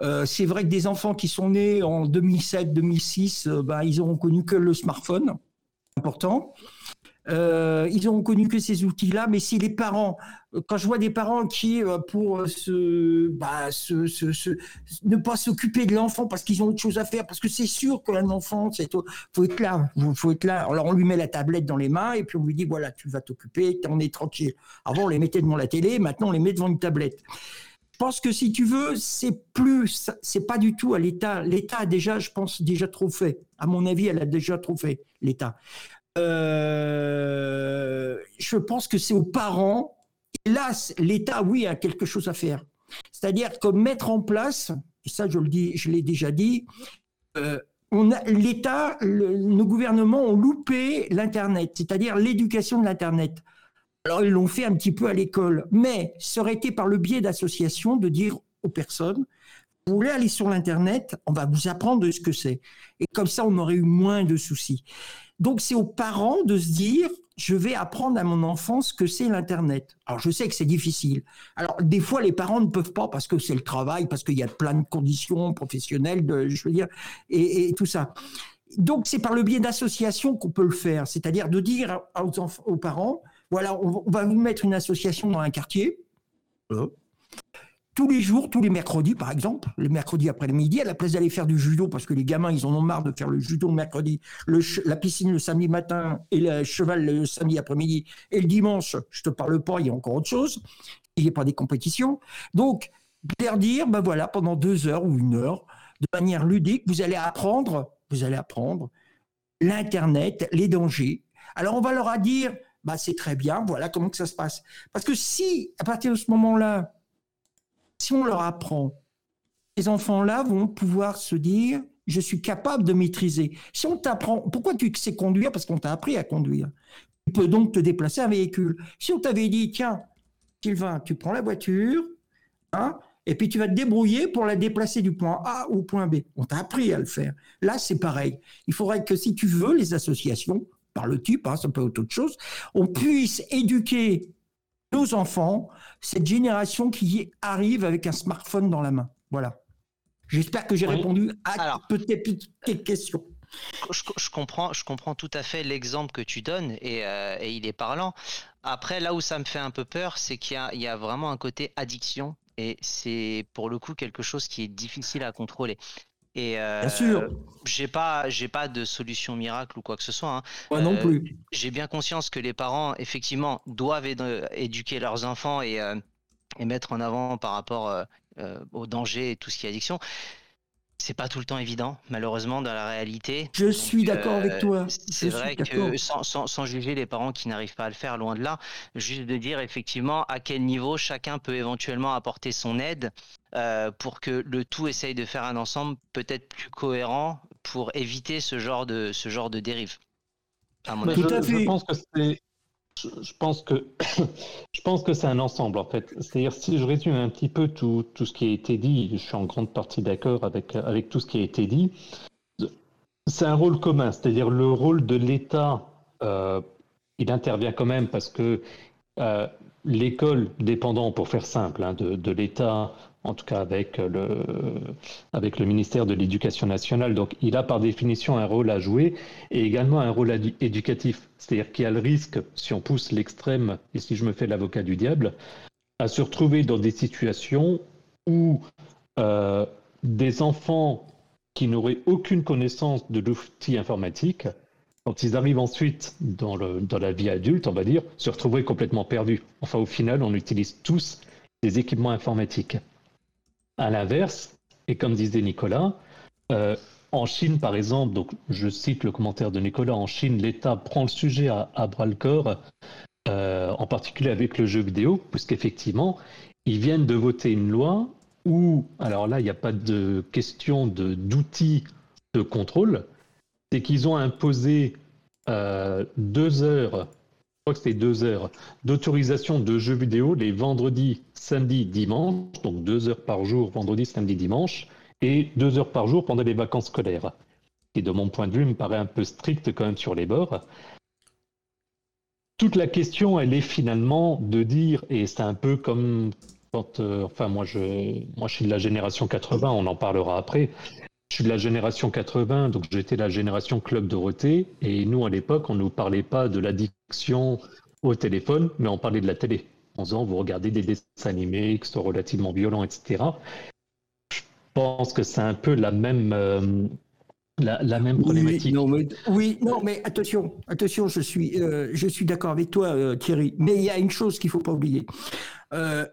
[SPEAKER 2] Euh, c'est vrai que des enfants qui sont nés en 2007-2006, euh, bah, ils auront connu que le smartphone, important. Euh, ils ont connu que ces outils-là, mais si les parents, quand je vois des parents qui, pour bah, se, ne pas s'occuper de l'enfant parce qu'ils ont autre chose à faire, parce que c'est sûr qu'un enfant, c'est faut être là, faut être là. Alors on lui met la tablette dans les mains et puis on lui dit voilà, tu vas t'occuper, on est tranquille. Avant on les mettait devant la télé, maintenant on les met devant une tablette. Je pense que si tu veux, c'est plus, c'est pas du tout à l'État. L'État a déjà, je pense, déjà trop fait. À mon avis, elle a déjà trop fait, l'État. Euh, je pense que c'est aux parents. Là, l'État, oui, a quelque chose à faire. C'est-à-dire que mettre en place, et ça je le dis, je l'ai déjà dit, euh, l'État, nos gouvernements ont loupé l'Internet, c'est-à-dire l'éducation de l'Internet. Alors ils l'ont fait un petit peu à l'école, mais ça aurait été par le biais d'associations de dire aux personnes, vous voulez aller sur l'Internet, on va vous apprendre ce que c'est. Et comme ça, on aurait eu moins de soucis. Donc c'est aux parents de se dire, je vais apprendre à mon enfant ce que c'est l'Internet. Alors je sais que c'est difficile. Alors des fois les parents ne peuvent pas parce que c'est le travail, parce qu'il y a plein de conditions professionnelles, je veux dire, et, tout ça. Donc c'est par le biais d'associations qu'on peut le faire, c'est-à-dire de dire aux parents, voilà, on, va vous mettre une association dans un quartier. Euh, tous les jours, tous les mercredis, par exemple, le mercredi après-midi, à la place d'aller faire du judo, parce que les gamins, ils en ont marre de faire le judo le mercredi, la piscine le samedi matin et le cheval le samedi après-midi, et le dimanche, je te parle pas, il y a encore autre chose, il n'y a pas des compétitions. Donc, leur dire, ben voilà, pendant deux heures ou une heure, de manière ludique, vous allez apprendre, vous allez apprendre l'Internet, les dangers. Alors, on va leur dire, bah, c'est très bien, voilà comment que ça se passe. Parce que si, à partir de ce moment-là, si on leur apprend, ces enfants-là vont pouvoir se dire, je suis capable de maîtriser. Si on t'apprend, pourquoi tu sais conduire? Parce qu'on t'a appris à conduire. Tu peux donc te déplacer un véhicule. Si on t'avait dit, tiens, Sylvain, tu prends la voiture, hein, et puis tu vas te débrouiller pour la déplacer du point A au point B. On t'a appris à le faire. Là, c'est pareil. Il faudrait que si tu veux, les associations, par le type, hein, ça peut être autre chose, on puisse éduquer nos enfants, cette génération qui arrive avec un smartphone dans la main. Voilà. J'espère que j'ai répondu à peut-être quelques questions.
[SPEAKER 3] Je, comprends, je comprends tout à fait l'exemple que tu donnes euh, et, il est parlant. Après, là où ça me fait un peu peur, c'est qu'il y, y, a vraiment un côté addiction et c'est pour le coup quelque chose qui est difficile à contrôler. Et euh,
[SPEAKER 2] bien sûr.
[SPEAKER 3] J'ai pas, j'ai pas de solution miracle ou quoi que ce soit. Hein.
[SPEAKER 2] Moi non euh, plus.
[SPEAKER 3] J'ai bien conscience que les parents, effectivement, doivent éduquer leurs enfants et, euh, et mettre en avant par rapport au danger et tout ce qui est addiction. C'est pas tout le temps évident, malheureusement, dans la réalité.
[SPEAKER 2] Je suis d'accord avec toi.
[SPEAKER 3] C'est vrai que sans, sans, sans, juger les parents qui n'arrivent pas à le faire, loin de là, juste de dire effectivement à quel niveau chacun peut éventuellement apporter son aide euh, pour que le tout essaye de faire un ensemble peut-être plus cohérent pour éviter ce genre de, ce genre de dérive.
[SPEAKER 1] À mon avis. Je, je, pense que c'est je pense que je pense que c'est un ensemble en fait. C'est-à-dire si je résume un petit peu tout, tout, ce qui a été dit, je suis en grande partie d'accord avec avec tout ce qui a été dit. C'est un rôle commun, c'est-à-dire le rôle de l'État euh, il intervient quand même parce que l'école dépendant, pour faire simple, hein, de, l'État, en tout cas avec le, avec le ministère de l'Éducation nationale. Donc il a par définition un rôle à jouer et également un rôle éducatif. C'est-à-dire qu'il y a le risque, si on pousse l'extrême et si je me fais l'avocat du diable, à se retrouver dans des situations où euh, des enfants qui n'auraient aucune connaissance de l'outil informatique quand ils arrivent ensuite dans, le, dans la vie adulte, on va dire, se retrouveraient complètement perdus. Enfin, au final, on utilise tous des équipements informatiques. À l'inverse, et comme disait Nicolas, euh, en Chine, par exemple, donc je cite le commentaire de Nicolas, en Chine, l'État prend le sujet à, bras le corps, euh, en particulier avec le jeu vidéo, puisqu'effectivement, ils viennent de voter une loi où, alors là, il n'y a pas de question d'outils de contrôle, c'est qu'ils ont imposé euh, deux heures, que c'était deux heures, d'autorisation de jeux vidéo les vendredis, samedis, dimanche, donc deux heures par jour, vendredi, samedi, dimanche, et deux heures par jour pendant les vacances scolaires. Et de mon point de vue, me paraît un peu strict quand même sur les bords. Toute la question, elle est finalement de dire, et c'est un peu comme quand, euh, enfin moi je, moi je suis de la génération 80, on en parlera après, je suis de la génération 80, donc j'étais la génération Club Dorothée. Et nous, à l'époque, on ne nous parlait pas de l'addiction au téléphone, mais on parlait de la télé. En disant, vous regardez des dessins animés qui sont relativement violents, etc. Je pense que c'est un peu la même, euh, la, même problématique.
[SPEAKER 2] Oui non, mais, attention, attention, je suis, euh, je suis d'accord avec toi, euh, Thierry. Mais il y a une chose qu'il ne faut pas oublier. Euh,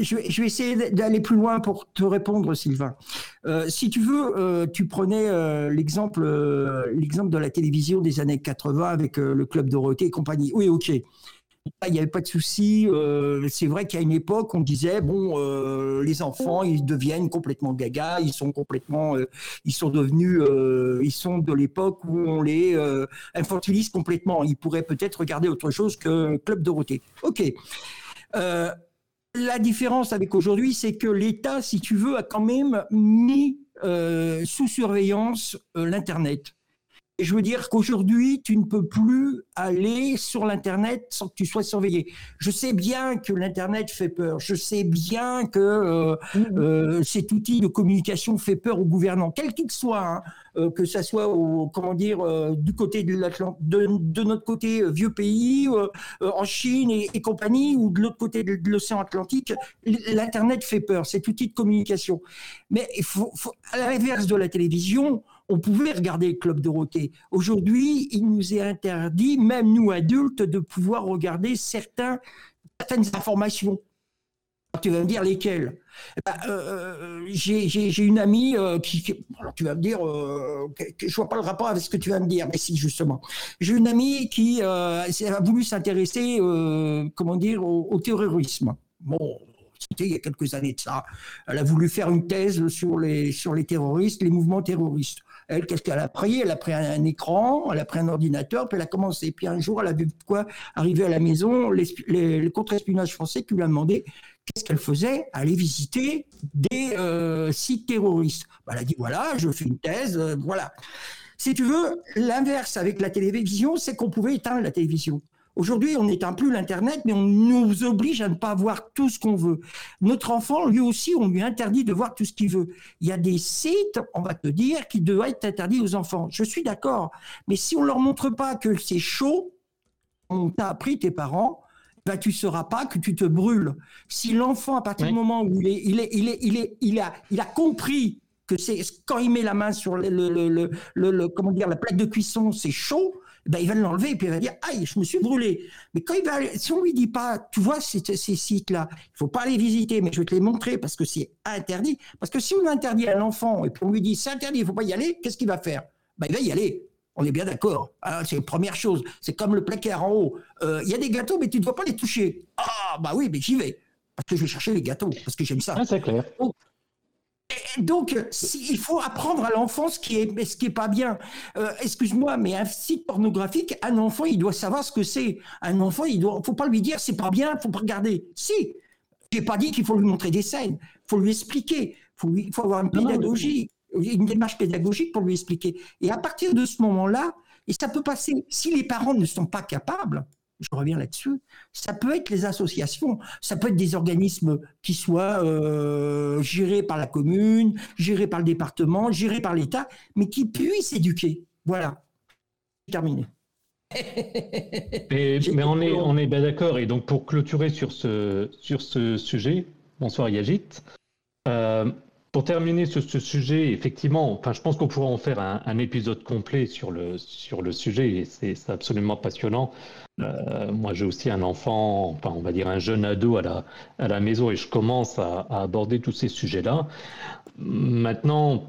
[SPEAKER 2] je, vais, je, vais, essayer d'aller plus loin pour te répondre, Sylvain. si tu veux, tu prenais l'exemple, l'exemple de la télévision des années 80 avec le club Dorothée et compagnie. Oui, ok. Il n'y avait pas de souci. Euh, c'est vrai qu'à une époque, on disait bon, euh, les enfants, ils deviennent complètement gaga, ils sont complètement, euh, ils sont devenus, ils sont de l'époque où on les infantilise complètement. Ils pourraient peut-être regarder autre chose que Club Dorothée. Ok. la différence avec aujourd'hui, c'est que l'État, si tu veux, a quand même mis sous surveillance l'internet je veux dire qu'aujourd'hui, tu ne peux plus aller sur l'Internet sans que tu sois surveillé. Je sais bien que l'Internet fait peur. Je sais bien que euh, mmh. euh, cet outil de communication fait peur aux gouvernants, quel qu'il soit, hein. euh, que ça soit au, comment dire, du côté de, de, notre côté vieux pays, en Chine et, compagnie, ou de l'autre côté de, l'océan Atlantique. L'Internet fait peur, cet outil de communication. Mais il faut, faut, à l'inverse de la télévision, on pouvait regarder le club Dorothée. Aujourd'hui, il nous est interdit, même nous adultes, de pouvoir regarder certaines informations. Tu vas me dire lesquelles? Ben, euh, euh, J'ai une amie euh, qui, tu vas me dire, je je vois pas le rapport avec ce que tu vas me dire, mais si justement. J'ai une amie qui a voulu s'intéresser, comment au, terrorisme. Bon, c'était il y a quelques années de ça. Elle a voulu faire une thèse sur les terroristes, les mouvements terroristes. Elle, qu'est-ce qu'elle a pris Elle a pris un, écran, elle a pris un ordinateur, puis elle a commencé. Puis un jour, elle a vu quoi arriver à la maison, le contre-espionnage français qui lui a demandé qu'est-ce qu'elle faisait? Aller visiter des euh, sites terroristes. Bah, elle a dit voilà, je fais une thèse, euh, voilà. Si tu veux, l'inverse avec la télévision, c'est qu'on pouvait éteindre la télévision. Aujourd'hui, on n'éteint plus l'Internet, mais on nous oblige à ne pas voir tout ce qu'on veut. Notre enfant, lui aussi, on lui interdit de voir tout ce qu'il veut. Il y a des sites, on va te dire, qui doivent être interdits aux enfants. Je suis d'accord. Mais si on leur montre pas que c'est chaud, on t'a appris, tes parents, ben, tu ne sauras pas que tu te brûles. Si l'enfant, à partir du moment où il, est, il, est, il, est, il, est, il, a, il a compris que c'est quand il met la main sur le, le, le, comment dire, la plaque de cuisson, c'est chaud, ben, il va l'enlever et puis il va dire aïe, je me suis brûlé. Mais quand il va, si on lui dit pas, tu vois ces, ces sites-là, il faut pas les visiter, mais je vais te les montrer parce que c'est interdit. Parce que si on interdit à l'enfant et puis on lui dit c'est interdit, il faut pas y aller, qu'est-ce qu'il va faire? Ben, il va y aller. On est bien d'accord. Hein, c'est la première chose. C'est comme le placard en haut. Euh, il y a des gâteaux, mais tu ne dois pas les toucher. Ah, bah oui, mais j'y vais. Parce que je vais chercher les gâteaux, parce que j'aime ça.
[SPEAKER 1] Ah, c'est clair.
[SPEAKER 2] Donc, il faut apprendre à l'enfant ce qui est, ce qui est pas bien. Euh, excuse-moi, mais un site pornographique, un enfant, il doit savoir ce que c'est. Un enfant, il doit, faut pas lui dire c'est pas bien, faut pas regarder. Si, j'ai pas dit qu'il faut lui montrer des scènes, faut lui expliquer, faut il faut avoir une pédagogie, une démarche pédagogique pour lui expliquer. Et à partir de ce moment-là, et ça peut passer, si les parents ne sont pas capables, je reviens là-dessus, ça peut être les associations, ça peut être des organismes qui soient euh, gérés par la commune, gérés par le département, gérés par l'État, mais qui puissent éduquer. Voilà. Terminé.
[SPEAKER 1] mais, on est, on est bien d'accord. Et donc, pour clôturer sur ce, sur ce sujet, bonsoir Yagit. Euh, pour terminer sur ce sujet, effectivement, enfin, je pense qu'on pourrait en faire un, épisode complet sur le, sur le sujet et c'est absolument passionnant. Euh, moi, j'ai aussi un enfant, enfin, on va dire un jeune ado à la, à la maison et je commence à, aborder tous ces sujets-là. Maintenant,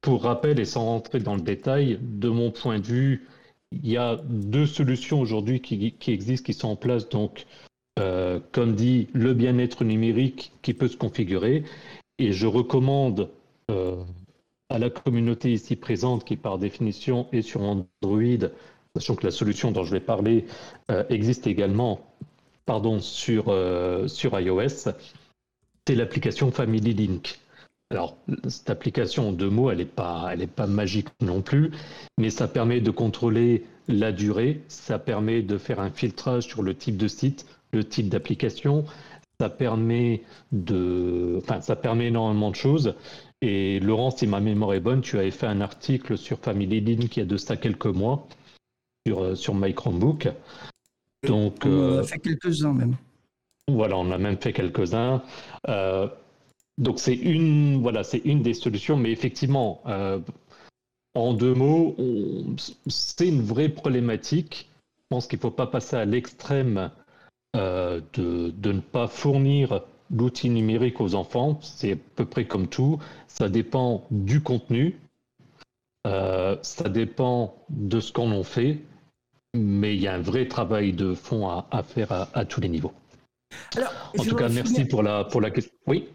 [SPEAKER 1] pour rappel et sans rentrer dans le détail, de mon point de vue, il y a deux solutions aujourd'hui qui, qui, existent, qui sont en place. Donc, euh, comme dit, le bien-être numérique qui peut se configurer et je recommande euh, à la communauté ici présente, qui par définition est sur Android, sachant que la solution dont je vais parler euh, existe également pardon, sur, euh, sur iOS, c'est l'application Family Link. Alors, cette application, en deux mots, elle n'est pas, pas magique non plus, mais ça permet de contrôler la durée, ça permet de faire un filtrage sur le type de site, le type d'application, ça permet de, enfin, ça permet énormément de choses. Et Laurent, si ma mémoire est bonne, tu avais fait un article sur Family Link il y a de ça quelques mois sur, euh, sur My Chromebook.
[SPEAKER 2] Donc, on a euh, fait quelques-uns même.
[SPEAKER 1] Voilà, on a même fait quelques-uns. Euh, donc c'est une, voilà, c'est une des solutions, mais effectivement, en deux mots, c'est une vraie problématique. Je pense qu'il ne faut pas passer à l'extrême euh, de, de, ne pas fournir l'outil numérique aux enfants. C'est à peu près comme tout. Ça dépend du contenu, euh, ça dépend de ce qu'on en fait, mais il y a un vrai travail de fond à, à faire à, à, tous les niveaux. Alors, en tout cas, merci pour la, pour la question. Oui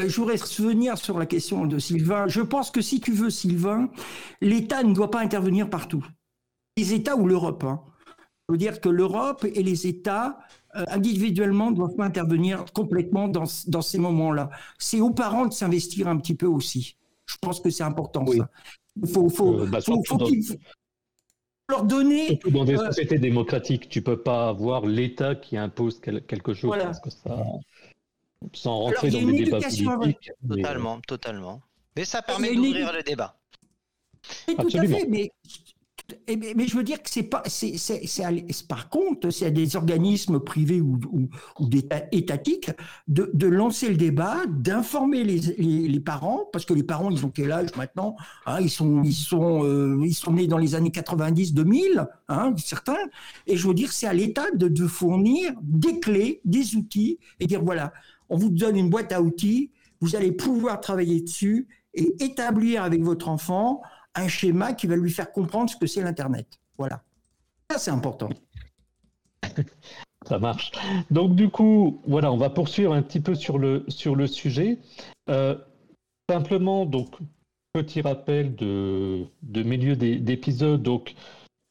[SPEAKER 2] euh, je voudrais revenir sur la question de Sylvain. Je pense que si tu veux, Sylvain, l'État ne doit pas intervenir partout. Les États ou l'Europe. Hein. Je veux dire que l'Europe et les États euh, individuellement doivent pas intervenir complètement dans, dans ces moments-là. C'est aux parents de s'investir un petit peu aussi. Je pense que c'est important ça. Il faut, faut, euh, bah, faut, leur donner.
[SPEAKER 1] Surtout dans des euh, sociétés démocratiques, tu peux pas avoir l'État qui impose quelque chose parce que ça, sans rentrer dans des débats politiques.
[SPEAKER 3] Totalement, totalement. Mais ça permet d'ouvrir le débat.
[SPEAKER 2] tout à fait, mais mais, je veux dire que c'est pas, c'est, par contre, c'est à des organismes privés ou, ou, étatiques de, de, lancer le débat, d'informer les, les, parents, parce que les parents, ils ont quel âge maintenant? Hein, Ils sont, ils sont, euh, ils sont nés dans les années 90-2000, hein, certains. Et je veux dire, c'est à l'État de, de fournir des clés, des outils, et dire voilà, on vous donne une boîte à outils, vous allez pouvoir travailler dessus et établir avec votre enfant un schéma qui va lui faire comprendre ce que c'est l'Internet. Voilà. Ça, c'est important.
[SPEAKER 1] Ça marche. Donc du coup, voilà, on va poursuivre un petit peu sur le, sur le sujet. Euh, simplement, donc, petit rappel de, de milieu d'épisode. Donc,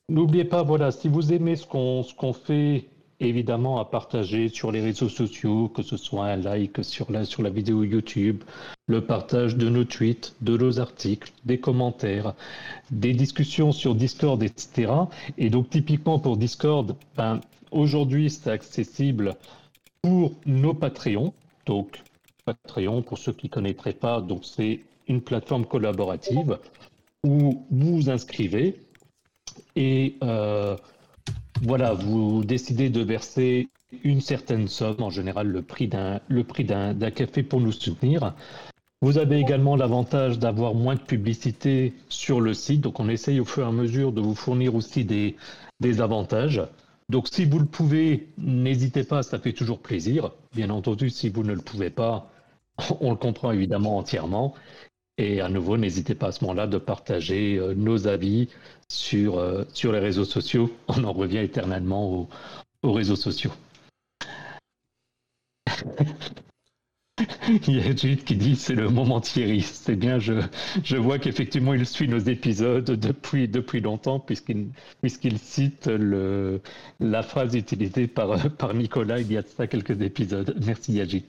[SPEAKER 1] n'oubliez pas, voilà, si vous aimez ce qu'on ce qu'on fait évidemment à partager sur les réseaux sociaux, que ce soit un like sur la, sur la vidéo YouTube, le partage de nos tweets, de nos articles, des commentaires, des discussions sur Discord, etc. Et donc typiquement pour Discord, ben, aujourd'hui c'est accessible pour nos Patreons. Donc Patreon, pour ceux qui ne connaîtraient pas, donc c'est une plateforme collaborative où vous vous inscrivez et euh, voilà, vous décidez de verser une certaine somme, en général le prix d'un café pour nous soutenir. Vous avez également l'avantage d'avoir moins de publicité sur le site, donc on essaye au fur et à mesure de vous fournir aussi des, des avantages. Donc si vous le pouvez, n'hésitez pas, ça fait toujours plaisir. Bien entendu, si vous ne le pouvez pas, on le comprend évidemment entièrement. Et à nouveau, n'hésitez pas à ce moment-là de partager euh, nos avis sur, euh, sur les réseaux sociaux. On en revient éternellement aux, réseaux sociaux. Il y a Judith qui dit c'est le moment Thierry. C'est bien, je, je vois qu'effectivement il suit nos épisodes depuis, depuis longtemps puisqu'il puisqu'il cite le, la phrase utilisée par, par Nicolas il y a ça quelques épisodes. Merci Yajit.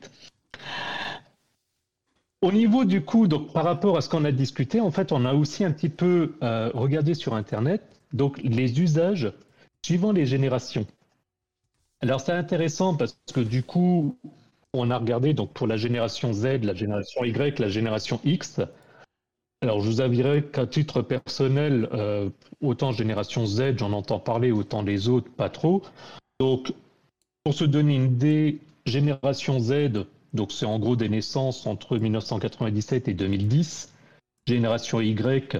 [SPEAKER 1] Au niveau du coup, donc par rapport à ce qu'on a discuté, en fait, on a aussi un petit peu euh, regardé sur Internet, donc les usages suivant les générations. Alors c'est intéressant parce que du coup, on a regardé donc pour la génération Z, la génération Y, la génération X. Alors je vous avouerai qu'à titre personnel, euh, autant génération Z, j'en entends parler, autant les autres, pas trop. Donc pour se donner une idée, génération Z, donc c'est en gros des naissances entre 1997 et 2010. Génération Y,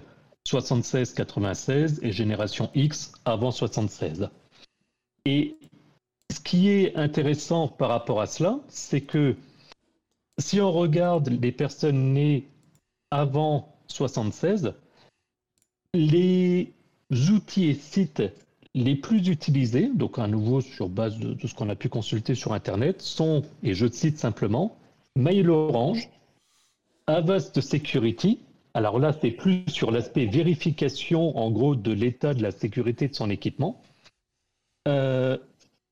[SPEAKER 1] 76-96 et génération X avant 76. Et ce qui est intéressant par rapport à cela, c'est que si on regarde les personnes nées avant 76, les outils et sites les plus utilisés, donc à nouveau sur base de, ce qu'on a pu consulter sur Internet, sont, et je cite simplement, Mail Orange, Avast Security, alors là c'est plus sur l'aspect vérification en gros de l'état de la sécurité de son équipement, euh,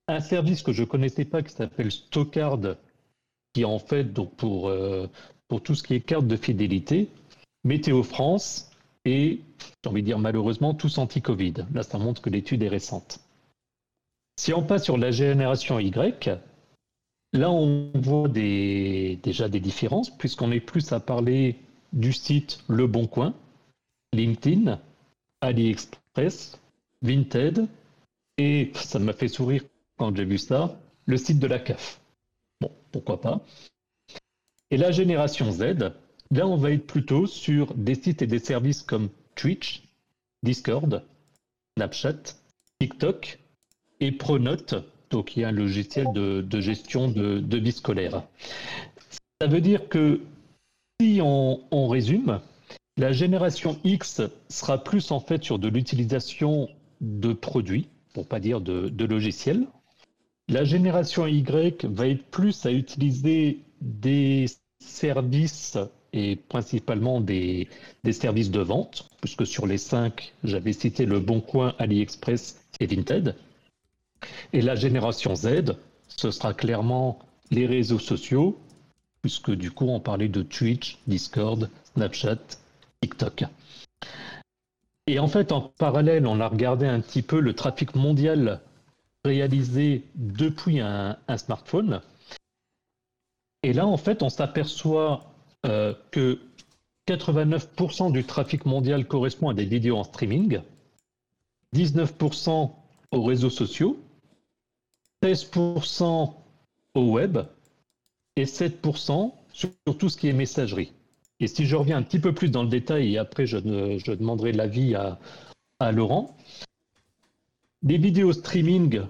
[SPEAKER 1] un service que je ne connaissais pas qui s'appelle Stockard, qui est en fait donc pour, euh, pour tout ce qui est carte de fidélité, Météo France et, j'ai envie de dire malheureusement, tous anti-Covid. Là, ça montre que l'étude est récente. Si on passe sur la génération Y, là, on voit déjà des différences, puisqu'on est plus à parler du site Le Bon Coin, LinkedIn, AliExpress, Vinted, et ça m'a fait sourire quand j'ai vu ça, le site de la CAF. Bon, pourquoi pas. Et la génération Z, là on va être plutôt sur des sites et des services comme Twitch, Discord, Snapchat, TikTok et Pronote, donc qui est un logiciel de, gestion de, vie scolaire. Ça veut dire que si on résume, la génération X sera plus en fait sur de l'utilisation de produits, pour pas dire de, logiciels. La génération Y va être plus à utiliser des services et principalement des, services de vente, puisque sur les cinq, j'avais cité le Bon Coin, AliExpress et Vinted. Et la génération Z, ce sera clairement les réseaux sociaux, puisque du coup on parlait de Twitch, Discord, Snapchat, TikTok. Et en fait, en parallèle, on a regardé un petit peu le trafic mondial réalisé depuis un, smartphone. Et là, en fait, on s'aperçoit euh, que 89% du trafic mondial correspond à des vidéos en streaming, 19% aux réseaux sociaux, 16% au web et 7% sur tout ce qui est messagerie. Et si je reviens un petit peu plus dans le détail, et après je, demanderai l'avis à Laurent, des vidéos streaming,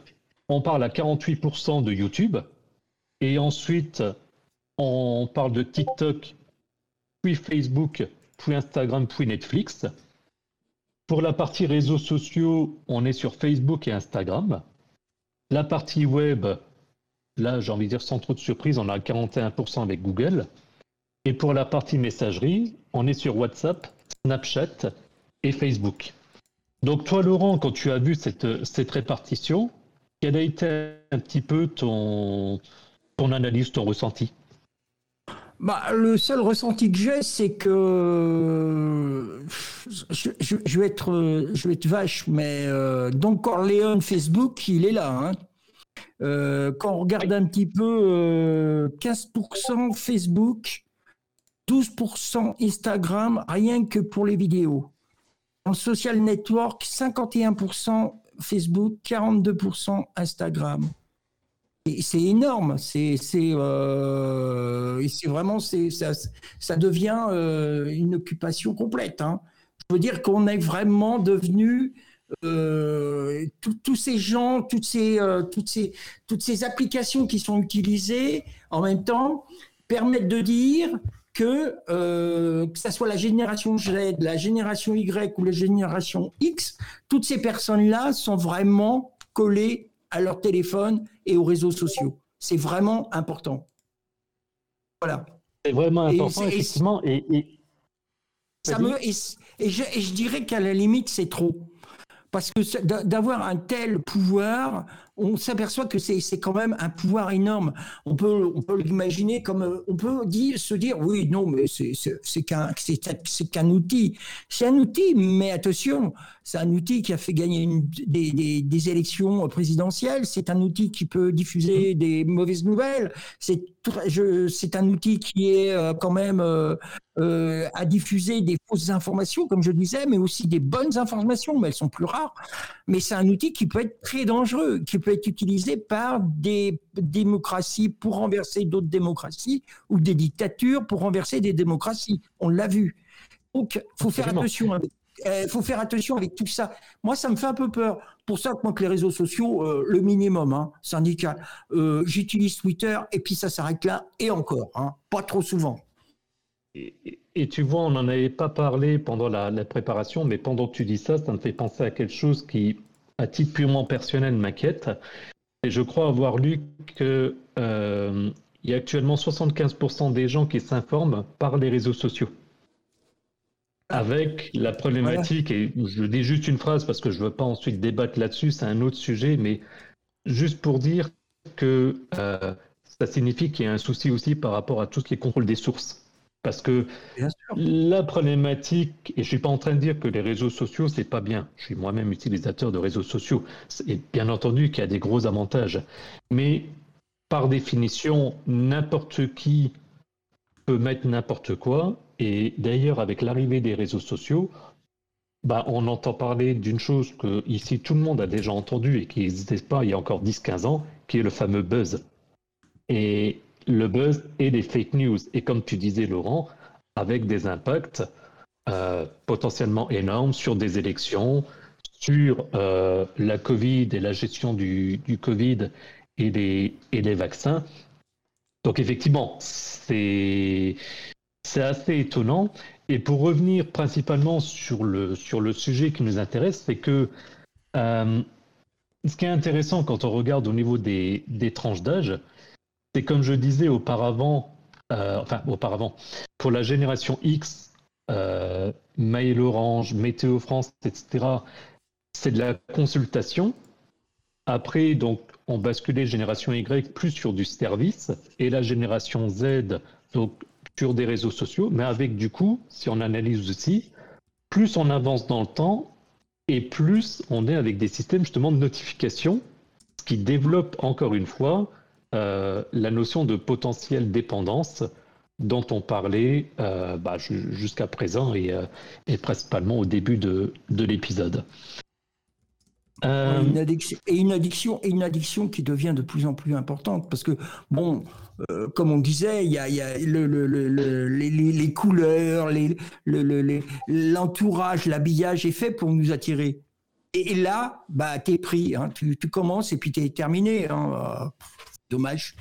[SPEAKER 1] on parle à 48% de YouTube, et ensuite on parle de TikTok, puis Facebook, puis Instagram, puis Netflix. Pour la partie réseaux sociaux, on est sur Facebook et Instagram. La partie web, là j'ai envie de dire sans trop de surprise, on a 41% avec Google. Et pour la partie messagerie, on est sur WhatsApp, Snapchat et Facebook. Donc toi, Laurent, quand tu as vu cette, cette répartition, quel a été un petit peu ton, ton analyse, ton ressenti?
[SPEAKER 2] Bah, le seul ressenti que j'ai, c'est que je, vais être, je vais être vache, mais euh, Corleone Facebook, il est là. Hein. Euh, quand on regarde un petit peu, 15% euh, Facebook, 12% Instagram, rien que pour les vidéos. En social network, 51% Facebook, 42% Instagram. C'est énorme, c'est euh, vraiment ça, ça devient euh, une occupation complète. Hein. Je veux dire qu'on est vraiment devenu euh, tous ces gens, toutes ces, applications qui sont utilisées en même temps permettent de dire que, que ce soit la génération Z, la génération Y ou la génération X, toutes ces personnes-là sont vraiment collées à leur téléphone et aux réseaux sociaux. C'est vraiment important. Voilà.
[SPEAKER 1] C'est vraiment important, effectivement. Et, et...
[SPEAKER 2] Ça me, et, je, et je dirais qu'à la limite, c'est trop. Parce que d'avoir un tel pouvoir, on s'aperçoit que c'est quand même un pouvoir énorme. On peut, on peut l'imaginer comme, euh, on peut se dire, oui, non, mais c'est qu'un outil. C'est un outil, mais attention, c'est un outil qui a fait gagner des, des, élections présidentielles. C'est un outil qui peut diffuser des mauvaises nouvelles. Un outil qui est euh, quand même euh, euh, à diffuser des fausses informations, comme je disais, mais aussi des bonnes informations, mais elles sont plus rares. Mais c'est un outil qui peut être très dangereux, qui peut être utilisé par des démocraties pour renverser d'autres démocraties ou des dictatures pour renverser des démocraties. On l'a vu. Donc, faut faire attention avec euh, faut faire attention avec tout ça. Moi, ça me fait un peu peur. Pour ça, moi, que les réseaux sociaux, euh, le minimum hein, syndical, euh, j'utilise Twitter et puis ça s'arrête là et encore, hein, pas trop souvent.
[SPEAKER 1] Et, tu vois, on n'en avait pas parlé pendant la, préparation, mais pendant que tu dis ça, ça me fait penser à quelque chose qui, à titre purement personnel, m'inquiète. Et je crois avoir lu qu'il y a actuellement 75% des gens qui s'informent par les réseaux sociaux avec la problématique, et je dis juste une phrase parce que je ne veux pas ensuite débattre là-dessus, c'est un autre sujet, mais juste pour dire que euh, ça signifie qu'il y a un souci aussi par rapport à tout ce qui est contrôle des sources. Parce que la problématique, et je suis pas en train de dire que les réseaux sociaux, c'est pas bien. Je suis moi-même utilisateur de réseaux sociaux. Et bien entendu qu'il y a des gros avantages. Mais par définition, n'importe qui peut mettre n'importe quoi et d'ailleurs, avec l'arrivée des réseaux sociaux, bah, on entend parler d'une chose que ici tout le monde a déjà entendu et qui n'existait pas il y a encore 10-15 ans, qui est le fameux buzz. Et le buzz et les fake news. Et comme tu disais, Laurent, avec des impacts euh, potentiellement énormes sur des élections, sur euh, la Covid et la gestion du, du Covid et des, et des vaccins. Donc effectivement, c'est c'est assez étonnant. Et pour revenir principalement sur le, sur le sujet qui nous intéresse, c'est que euh, ce qui est intéressant quand on regarde au niveau des, des tranches d'âge, c'est comme je disais auparavant, euh, enfin auparavant, pour la génération X, euh, Mail Orange, Météo France, etc., c'est de la consultation. Après, donc, on basculait génération Y plus sur du service et la génération Z, donc sur des réseaux sociaux, mais avec du coup, si on analyse aussi, plus on avance dans le temps et plus on est avec des systèmes justement de notification, ce qui développe encore une fois euh, la notion de potentielle dépendance dont on parlait euh, bah, jusqu'à présent et, euh, et, principalement au début de, de l'épisode.
[SPEAKER 2] Et une addiction et une addiction qui devient de plus en plus importante parce que bon euh, comme on disait, il y a, les, couleurs, l'entourage, l'habillage est fait pour nous attirer. Et, là, bah, t'es pris, hein. tu, commences et puis t'es terminé. Hein. Dommage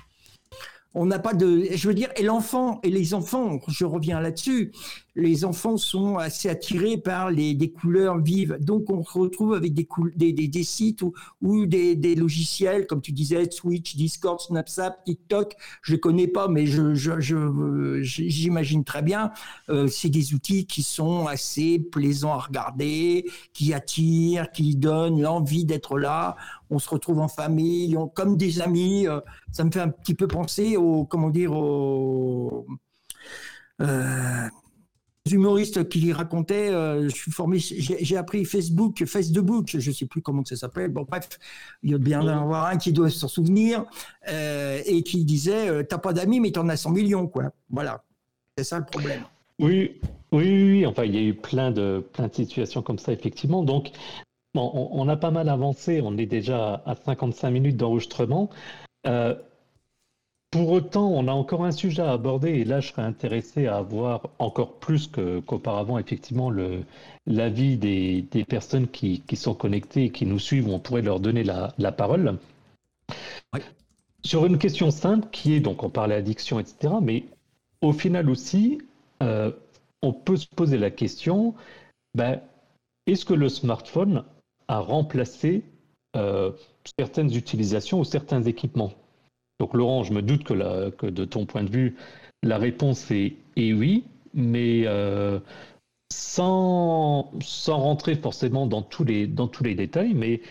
[SPEAKER 2] on n'a pas de, je veux dire, et l'enfant et les enfants, je reviens là-dessus, les enfants sont assez attirés par les, des couleurs vives. Donc, on se retrouve avec des, des, des, sites ou, des, des, logiciels, comme tu disais, Switch, Discord, Snapchat, TikTok. Je ne connais pas, mais je, je, j'imagine très bien. Euh, c'est des outils qui sont assez plaisants à regarder, qui attirent, qui donnent l'envie d'être là. On se retrouve en famille, comme des amis. Euh, ça me fait un petit peu penser au, comment dire, au... Euh, humoristes qui lui racontaient, euh, je suis formé, j'ai appris Facebook, Facebook, je ne sais plus comment ça s'appelle. Bon, bref, il y a bien en avoir un qui doit s'en souvenir euh, et qui disait, tu euh, t'as pas d'amis, mais tu en as 100 millions, quoi. Voilà, c'est ça le problème.
[SPEAKER 1] Oui, oui, oui, Enfin, il y a eu plein de plein de situations comme ça, effectivement. Donc, bon, on, on a pas mal avancé. On est déjà à 55 minutes d'enregistrement. Pour autant, on a encore un sujet à aborder et là, je serais intéressé à avoir encore plus qu'auparavant, effectivement, l'avis des, des, personnes qui, qui, sont connectées et qui nous suivent. On pourrait leur donner la, la parole. Sur une question simple qui est, donc on parlait addiction, etc., mais au final aussi, euh, on peut se poser la question, ben, est-ce que le smartphone a remplacé euh, certaines utilisations ou certains équipements? Donc Laurent, je me doute que, de ton point de vue, la réponse est, oui, mais euh, sans, rentrer forcément dans tous, les, dans tous les détails, mais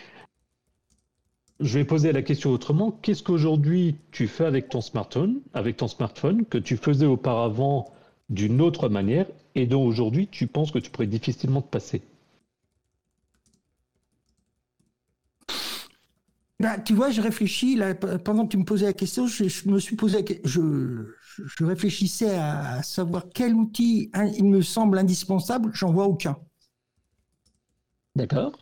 [SPEAKER 1] je vais poser la question autrement. Qu'est-ce qu'aujourd'hui tu fais avec ton smartphone, avec ton smartphone que tu faisais auparavant d'une autre manière et dont aujourd'hui tu penses que tu pourrais difficilement te passer?
[SPEAKER 2] Bah, tu vois, je réfléchis, là, pendant que tu me posais la question, je, me suis posé je, je, réfléchissais à, savoir quel outil il me semble indispensable, j'en vois aucun.
[SPEAKER 1] D'accord.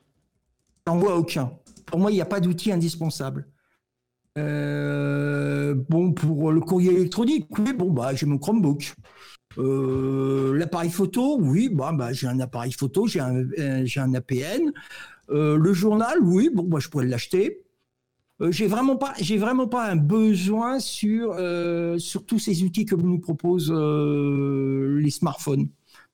[SPEAKER 2] J'en vois aucun. Pour moi, il n'y a pas d'outil indispensable. Euh, bon, pour le courrier électronique, oui, bon, bah, j'ai mon Chromebook. Euh, l'appareil photo, oui, bah, bah, j'ai un appareil photo, j'ai un, euh, un APN. le journal, oui, bon, bah, je pourrais l'acheter. J'ai vraiment pas, j'ai vraiment pas un besoin sur sur tous ces outils que nous proposent les smartphones.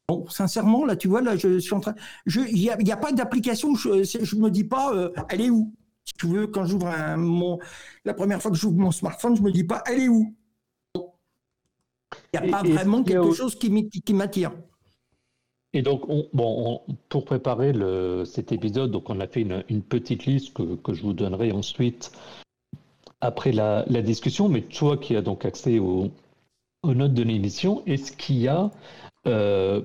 [SPEAKER 2] Bon, sincèrement, là, tu vois, là, je suis en train. Il n'y a, a, pas d'application, je ne me dis pas, euh, elle est où? Si tu veux, quand j'ouvre mon. La première fois que j'ouvre mon smartphone, je ne me dis pas, elle est où? Il n'y a pas vraiment quelque chose qui m'attire.
[SPEAKER 1] Et donc, bon, pour préparer le, cet épisode, donc on a fait une, petite liste que, que, je vous donnerai ensuite après la, la, discussion. Mais toi qui as donc accès aux, aux notes de l'émission, est-ce qu'il y a euh,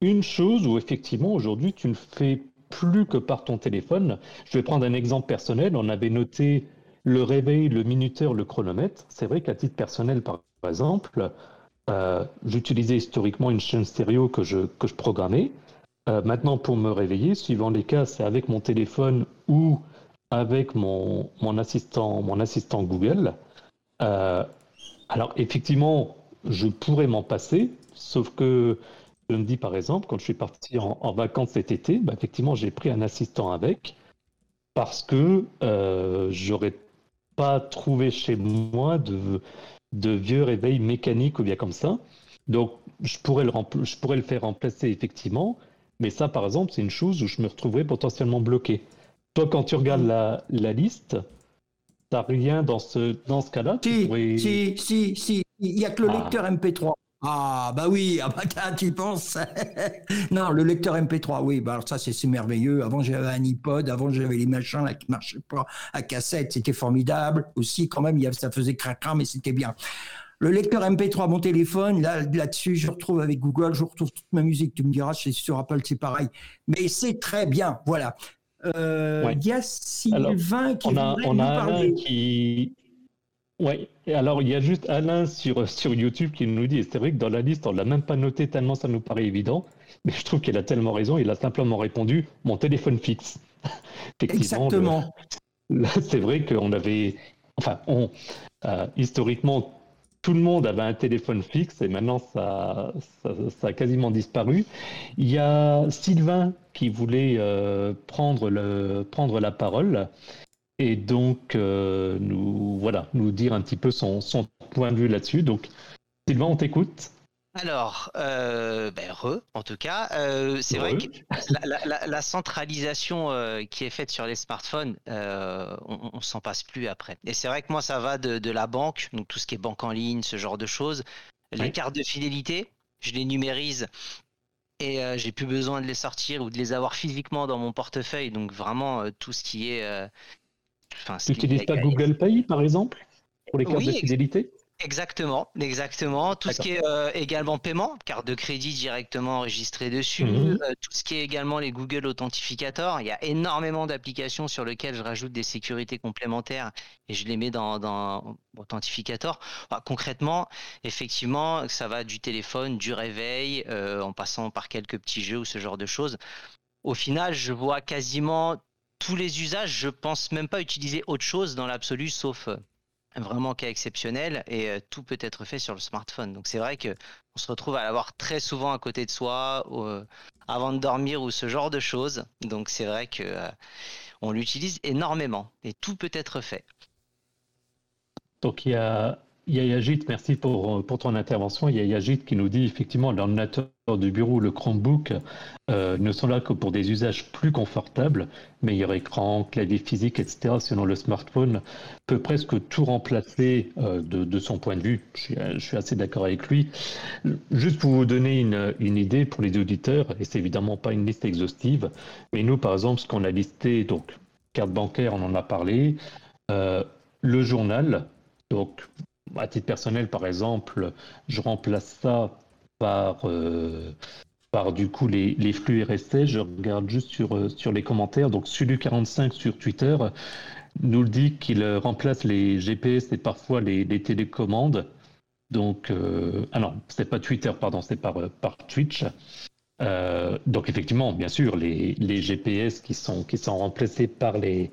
[SPEAKER 1] une chose où effectivement aujourd'hui tu ne fais plus que par ton téléphone? Je vais prendre un exemple personnel. On avait noté le réveil, le minuteur, le chronomètre. C'est vrai qu'à titre personnel, par exemple, euh, j'utilisais historiquement une chaîne stéréo que je, que je programmais. Euh, maintenant, pour me réveiller, suivant les cas, c'est avec mon téléphone ou avec mon, mon, assistant, mon assistant Google. alors, effectivement, je pourrais m'en passer, Sauf que je me dis par exemple, quand je suis parti en, vacances cet été, bah, effectivement, j'ai pris un assistant avec parce que euh, j'aurais pas trouvé chez moi de, de vieux réveils mécaniques ou bien comme ça. Donc, je pourrais, le je pourrais le faire remplacer effectivement, mais ça, par exemple, c'est une chose où je me retrouverais potentiellement bloqué. Toi, quand tu regardes la, la liste, n'as rien dans ce, dans ce cas-là
[SPEAKER 2] Si, si, si, si, il n'y a que le ah. lecteur MP3. Ah bah oui, ah bah tu penses Non, le lecteur MP3, oui, bah alors ça c'est merveilleux. Avant j'avais un iPod, avant j'avais les machins là qui marchaient pas à cassette, c'était formidable. Aussi quand même, ça faisait craquant, mais c'était bien. Le lecteur MP3, mon téléphone, là, là-dessus, je retrouve avec Google, je retrouve toute ma musique. Tu me diras, sur Apple, c'est pareil. Mais c'est très bien, voilà. Euh, il y a Sylvain qui
[SPEAKER 1] on a, on a parler. qui, oui, alors il y a juste Alain sur, sur YouTube qui nous dit, et c'est vrai que dans la liste, on ne l'a même pas noté tellement ça nous paraît évident, mais je trouve qu'il a tellement raison, il a simplement répondu mon téléphone fixe.
[SPEAKER 2] Exactement.
[SPEAKER 1] c'est vrai qu'on avait, enfin, on, euh, historiquement, tout le monde avait un téléphone fixe et maintenant ça, ça, a quasiment disparu. Il y a Sylvain qui voulait euh, prendre, le, prendre la parole et donc euh, nous voilà nous dire un petit peu son, son point de vue là-dessus. Donc Sylvain, on t'écoute.
[SPEAKER 3] Alors, euh, ben, re, en tout cas, euh, c'est vrai que la, centralisation qui est faite sur les smartphones, on, s'en passe plus après. Et c'est vrai que moi, ça va de, la banque, donc tout ce qui est banque en ligne, ce genre de choses. Les cartes de fidélité, je les numérise et j'ai plus besoin de les sortir ou de les avoir physiquement dans mon portefeuille. Donc vraiment, tout ce qui est
[SPEAKER 1] tu n'utilises pas Google Pay, par exemple, pour les cartes de fidélité
[SPEAKER 3] Exactement, exactement. Tout ce qui est euh, également paiement, carte de crédit directement enregistrée dessus, mhm. euh, tout ce qui est également les Google Authentificator. Il y a énormément d'applications sur lesquelles je rajoute des sécurités complémentaires et je les mets dans, dans Authentificator. concrètement, effectivement, ça va du téléphone, du réveil, euh, en passant par quelques petits jeux ou ce genre de choses. Au final, je vois quasiment tous les usages, je pense même pas utiliser autre chose dans l'absolu, sauf euh, vraiment cas exceptionnel, et euh, tout peut être fait sur le smartphone. Donc c'est vrai que on se retrouve à l'avoir très souvent à côté de soi, euh, avant de dormir ou ce genre de choses. Donc c'est vrai que on l'utilise énormément et tout peut être fait.
[SPEAKER 1] Donc il y a Yajit, merci pour, pour ton intervention. Il y a Yajit qui nous dit effectivement l'ordinateur du bureau, le Chromebook, euh, ne sont là que pour des usages plus confortables. Meilleur écran, clavier physique, etc. Selon le smartphone, peut presque tout remplacer euh, de, de, son point de vue. Je suis, je suis assez d'accord avec lui. Juste pour vous donner une, une idée pour les auditeurs, et c'est évidemment pas une liste exhaustive, mais nous, par exemple, ce qu'on a listé, donc carte bancaire, on en a parlé. le journal. Donc, à titre personnel, par exemple, je remplace ça par, par du coup les, les, flux RSS. Je regarde juste sur, sur les commentaires. Donc, Sulu45 sur Twitter nous le dit qu'il remplace les GPS et parfois les, télécommandes. Donc, euh, ah non, c'est pas Twitter, pardon, c'est par, par Twitch. Euh, donc effectivement, bien sûr, les, les, GPS qui sont, qui sont remplacés par les,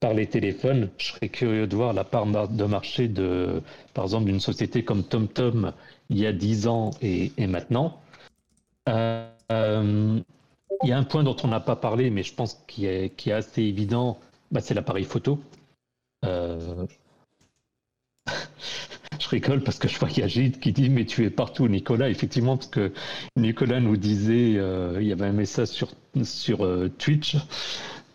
[SPEAKER 1] par les téléphones, je serais curieux de voir la part de marché de, par exemple, d'une société comme TomTom il y a 10 ans et, maintenant. Euh, il y a un point dont on n'a pas parlé, mais je pense qui est assez évident, bah, c'est l'appareil photo. Euh... je rigole parce que je vois qu'il y a Gide qui dit mais tu es partout Nicolas effectivement parce que Nicolas nous disait euh, il y avait un message sur sur euh, Twitch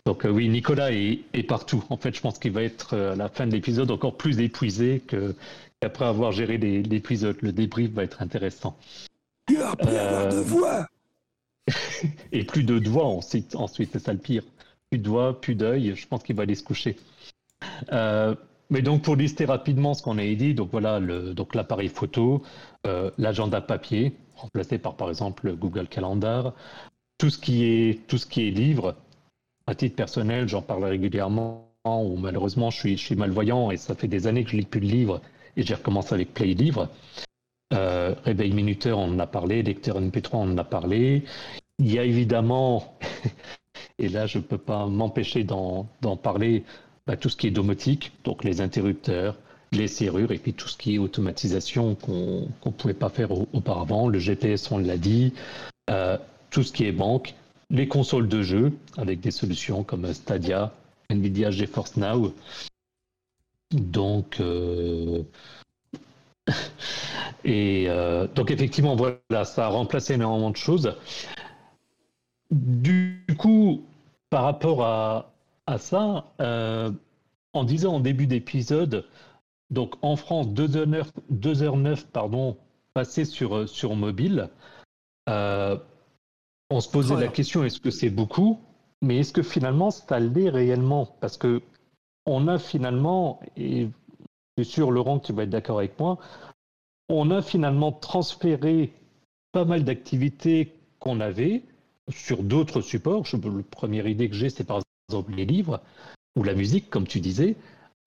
[SPEAKER 1] donc euh, oui Nicolas est, partout en fait je pense qu'il va être à la fin de l'épisode encore plus épuisé que qu'après avoir géré l'épisode le débrief va être intéressant.
[SPEAKER 2] Avoir voix.
[SPEAKER 1] Et plus de doigts ensuite ensuite c'est ça le pire. Plus de doigts plus d'œil je pense qu'il va aller se coucher. Mais donc pour lister rapidement ce qu'on a dit, donc voilà, le, donc l'appareil photo, euh, l'agenda papier, remplacé par par exemple Google Calendar, tout ce qui est tout ce qui est livre. À titre personnel, j'en parle régulièrement, ou malheureusement je suis, je suis malvoyant et ça fait des années que je lis plus de livres et j'ai recommencé avec Play Livre. Euh, réveil minuteur, on en a parlé, lecteur MP3, on en a parlé. Il y a évidemment, et là je ne peux pas m'empêcher d'en parler, bah, tout ce qui est domotique, donc les interrupteurs, les serrures et puis tout ce qui est automatisation qu'on ne pouvait pas faire auparavant. Le GPS, on l'a dit. Euh, tout ce qui est banque, les consoles de jeux avec des solutions comme Stadia, Nvidia GeForce Now. Donc, euh, et euh, donc effectivement, voilà, ça a remplacé énormément de choses. Du coup, par rapport à, à ça, euh, en disant en début d'épisode, donc en France, 2h09, 2h09 pardon, passé sur, sur mobile, on se posait la question est-ce que c'est beaucoup? Mais est-ce que finalement ça l'est réellement? Parce que on a finalement, et je suis sûr Laurent que tu vas être d'accord avec moi, on a finalement transféré pas mal d'activités qu'on avait sur d'autres supports. Je, le première idée que j'ai, c'est par exemple les livres ou la musique, comme tu disais.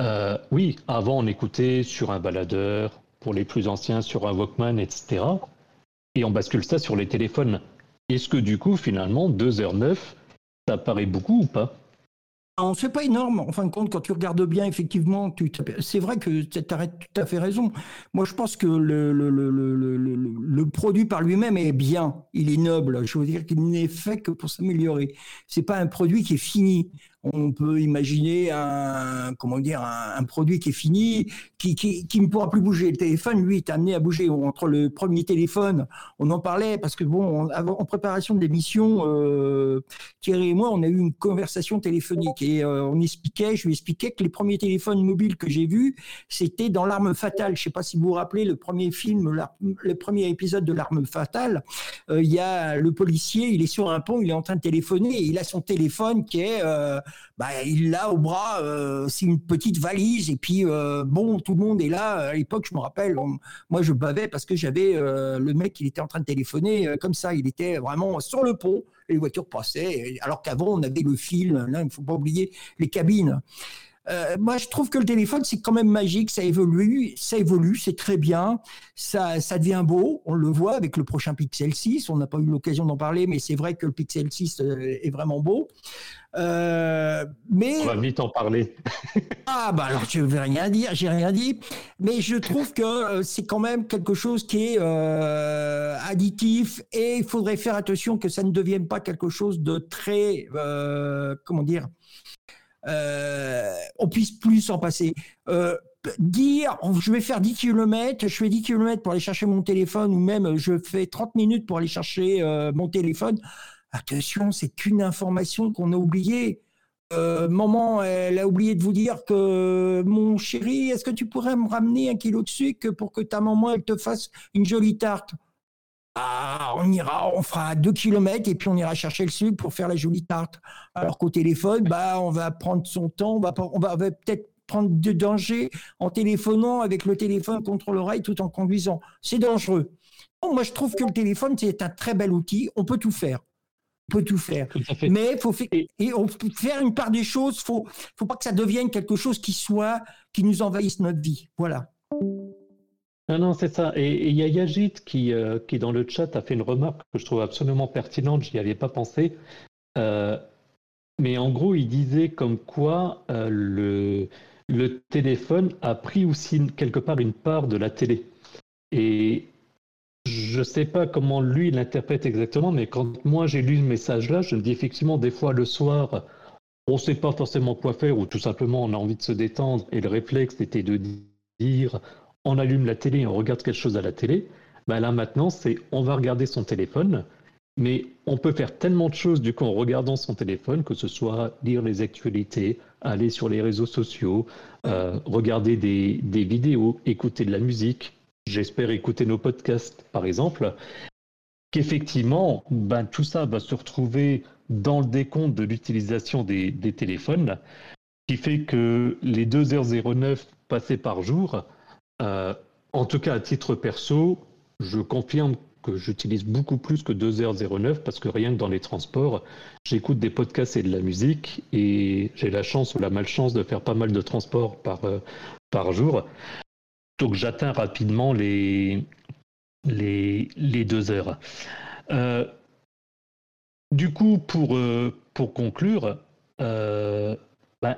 [SPEAKER 1] Euh, oui, avant on écoutait sur un baladeur, pour les plus anciens sur un Walkman, etc. Et on bascule ça sur les téléphones. Est-ce que du coup, finalement, 2h09, ça paraît beaucoup ou pas?
[SPEAKER 2] Non, c'est pas énorme. En fin de compte, quand tu regardes bien, effectivement, c'est vrai que tu as tout à fait raison. Moi, je pense que le, le, le, le produit par lui-même est bien. Il est noble. Je veux dire qu'il n'est fait que pour s'améliorer. C'est pas un produit qui est fini on peut imaginer un, comment dire, un, produit qui est fini, qui, qui, ne pourra plus bouger. Le téléphone, lui, est amené à bouger. Entre le premier téléphone, on en parlait parce que bon, en préparation de l'émission, euh, Thierry et moi, on a eu une conversation téléphonique et euh, on expliquait, je lui expliquais que les premiers téléphones mobiles que j'ai vus, c'était dans l'arme fatale. Je sais pas si vous vous rappelez le premier film, le premier épisode de l'arme fatale. Euh, il y a le policier, il est sur un pont, il est en train de téléphoner et il a son téléphone qui est bah, il l'a au bras, euh, c'est une petite valise. Et puis, euh, bon, tout le monde est là. À l'époque, je me rappelle, moi, je bavais parce que j'avais euh, le mec, il était en train de téléphoner comme ça. Il était vraiment sur le pont. Les voitures passaient. Alors qu'avant, on avait le fil. Là, il ne faut pas oublier les cabines. Euh, moi, je trouve que le téléphone, c'est quand même magique, ça évolue, ça évolue, c'est très bien, ça, ça devient beau, on le voit avec le prochain Pixel 6, on n'a pas eu l'occasion d'en parler, mais c'est vrai que le Pixel 6 euh, est vraiment beau.
[SPEAKER 1] Euh, mais on va vite en parler.
[SPEAKER 2] ah bah alors je vais rien dire, j'ai rien dit, mais je trouve que c'est quand même quelque chose qui est additif et il faudrait faire attention que ça ne devienne pas quelque chose de très, comment dire, euh, on puisse plus s'en passer. Euh, dire je vais faire 10 km, je fais 10 km pour aller chercher mon téléphone ou même je fais 30 minutes pour aller chercher euh, mon téléphone. Attention, c'est qu'une information qu'on a oubliée. maman, elle a oublié de vous dire que mon chéri, est-ce que tu pourrais me ramener un kilo de sucre pour que ta maman elle te fasse une jolie tarte? Ah, on ira, on fera 2 km et puis on ira chercher le sucre pour faire la jolie tarte. Alors qu'au téléphone, bah, on va prendre son temps, on va, on va peut-être prendre de danger en téléphonant avec le téléphone contre l'oreille tout en conduisant. C'est dangereux. moi, je trouve que le téléphone, c'est un très bel outil. On peut tout faire. On peut tout faire. Mais il faut faire, et on peut faire une part des choses. Faut, faut pas que ça devienne quelque chose qui soit, qui nous envahisse notre vie. Voilà.
[SPEAKER 1] Non, non, c'est ça. Et il y a Yajit qui, euh, qui, dans le chat, a fait une remarque que je trouve absolument pertinente. Je n'y avais pas pensé. Euh, mais en gros, il disait comme quoi euh, le, le téléphone a pris aussi quelque part une part de la télé. Et je ne sais pas comment lui l'interprète exactement, mais quand moi j'ai lu ce message-là, je me dis effectivement, des fois le soir, on ne sait pas forcément quoi faire, ou tout simplement on a envie de se détendre, et le réflexe était de dire on allume la télé, on regarde quelque chose à la télé. Ben là maintenant, c'est on va regarder son téléphone, mais on peut faire tellement de choses du coup en regardant son téléphone, que ce soit lire les actualités, aller sur les réseaux sociaux, euh, regarder des, vidéos, écouter de la musique, j'espère écouter nos podcasts par exemple, qu'effectivement, ben, tout ça va se retrouver dans le décompte de l'utilisation des, des, téléphones, qui fait que les 2h09 passées par jour, euh, en tout cas à titre perso, je confirme que j'utilise beaucoup plus que 2h09 parce que rien que dans les transports, j'écoute des podcasts et de la musique et j'ai la chance ou la malchance de faire pas mal de transports par, euh, par jour. Donc j'atteins rapidement les, les, les deux heures. Euh, du coup, pour, pour conclure, ben,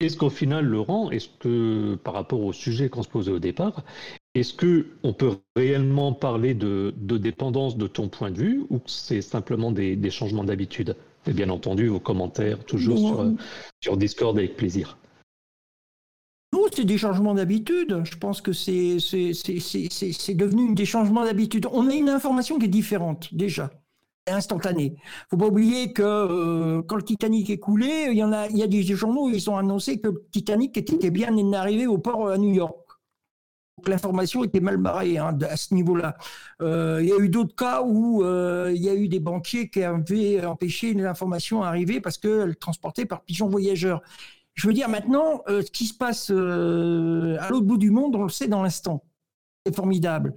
[SPEAKER 1] est-ce qu'au final, Laurent, est-ce que par rapport au sujet qu'on se posait au départ, est-ce que on peut réellement parler de, dépendance de ton point de vue ou c'est simplement des, changements d'habitude? Et bien entendu, vos commentaires toujours sur, sur Discord avec plaisir.
[SPEAKER 2] Non, c'est des changements d'habitude. Je pense que c'est devenu des changements d'habitude. On a une information qui est différente déjà instantanée. Faut pas oublier que euh, quand le Titanic est coulé, il y en a, il y a des journaux qui ont annoncé que le Titanic était bien arrivé au port à New York l'information était mal barrée hein, à ce niveau-là. Euh, il y a eu d'autres cas où euh, il y a eu des banquiers qui avaient empêché l'information à arriver parce qu'elle transportait par pigeon voyageur. Je veux dire, maintenant, euh, ce qui se passe à l'autre bout du monde, on le sait dans l'instant. C'est formidable.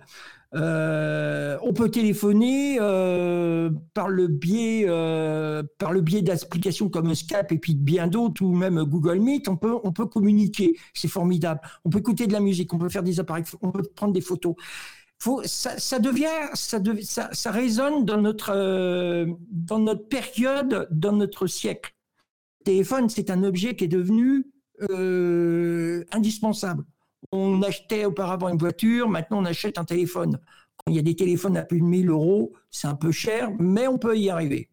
[SPEAKER 2] Euh, on peut téléphoner euh, par le biais euh, par le biais d'applications comme Skype et puis bien d'autres ou même Google Meet. On peut on peut communiquer, c'est formidable. On peut écouter de la musique, on peut faire des appareils, on peut prendre des photos. Ça, devient, ça, ça, ça, résonne dans notre dans notre période, dans notre siècle. Le téléphone, c'est un objet qui est devenu indispensable. On achetait auparavant une voiture, maintenant on achète un téléphone. Quand il y a des téléphones à plus de 1000 euros, c'est un peu cher, mais on peut y arriver.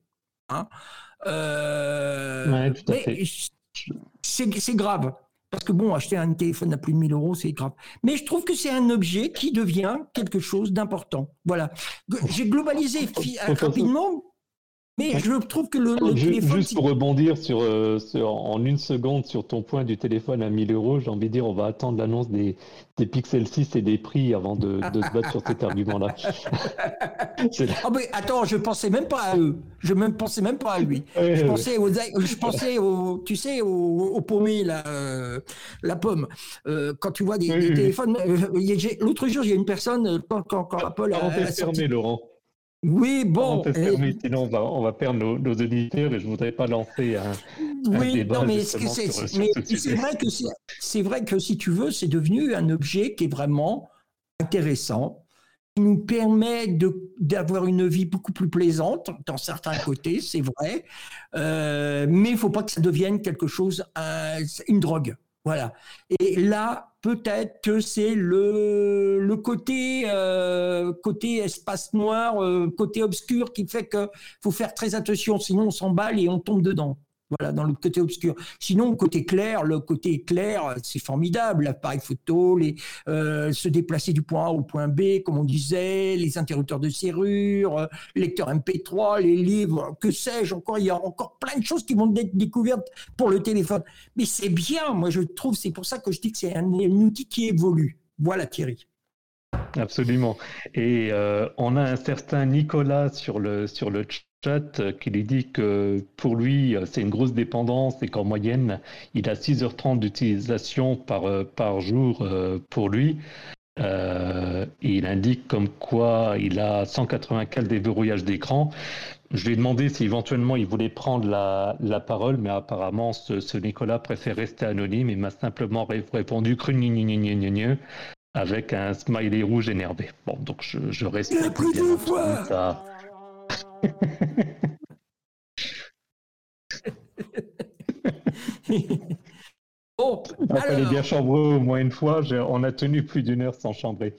[SPEAKER 2] Hein. Euh, c'est grave. Parce que bon, acheter un téléphone à plus de 1000 euros, c'est grave. Mais je trouve que c'est un objet qui devient quelque chose d'important. Voilà. J'ai globalisé rapidement mais je trouve que le,
[SPEAKER 1] téléphone. Juste pour rebondir euh, sur, en une seconde sur ton point du téléphone à 1000 euros, j'ai envie de dire, on va attendre l'annonce des, des Pixel 6 et des prix avant de, se battre sur cet argument-là.
[SPEAKER 2] ah mais attends, je pensais même pas à eux. Je ne pensais même pas à lui. je, pensais aux, je pensais au, tu sais, au, au pommier, la, euh, la pomme. Euh, quand tu vois des, téléphones. L'autre jour, il y a une personne, quand, quand, quand Apple
[SPEAKER 1] a. fermé, Laurent.
[SPEAKER 2] Oui, bon.
[SPEAKER 1] sinon on va, on va perdre nos, nos, auditeurs et je ne voudrais pas lancer un, oui, débat. Non, mais c'est
[SPEAKER 2] vrai que c'est vrai que si tu veux, c'est devenu un objet qui est vraiment intéressant, qui nous permet d'avoir une vie beaucoup plus plaisante dans certains côtés, c'est vrai, euh, mais il ne faut pas que ça devienne quelque chose, une drogue. Voilà. Et là, peut-être que c'est le, le côté, euh, côté espace noir, euh, côté obscur qui fait qu'il faut faire très attention, sinon on s'emballe et on tombe dedans. Dans le côté obscur. Sinon, côté clair, le côté clair, c'est formidable. L'appareil photo, les, euh, se déplacer du point A au point B, comme on disait, les interrupteurs de serrure, euh, lecteur MP3, les livres, que sais-je encore. Il y a encore plein de choses qui vont être découvertes pour le téléphone. Mais c'est bien, moi je trouve, c'est pour ça que je dis que c'est un, un outil qui évolue. Voilà Thierry.
[SPEAKER 1] Absolument. Et euh, on a un certain Nicolas sur le, sur le chat qui lui dit que pour lui, c'est une grosse dépendance et qu'en moyenne, il a 6h30 d'utilisation par, euh, par jour euh, pour lui. il indique comme quoi il a 184 déverrouillages d'écran. Je lui ai demandé si éventuellement il voulait prendre la, la parole, mais apparemment ce, Nicolas préfère rester anonyme. Il m'a simplement répondu avec un smiley rouge énervé. Bon, donc je, je reste.
[SPEAKER 2] Il a pris deux fois ça.
[SPEAKER 1] bon, Il fallait bien chambrer au moins une fois. On a tenu plus d'une heure sans chambrer.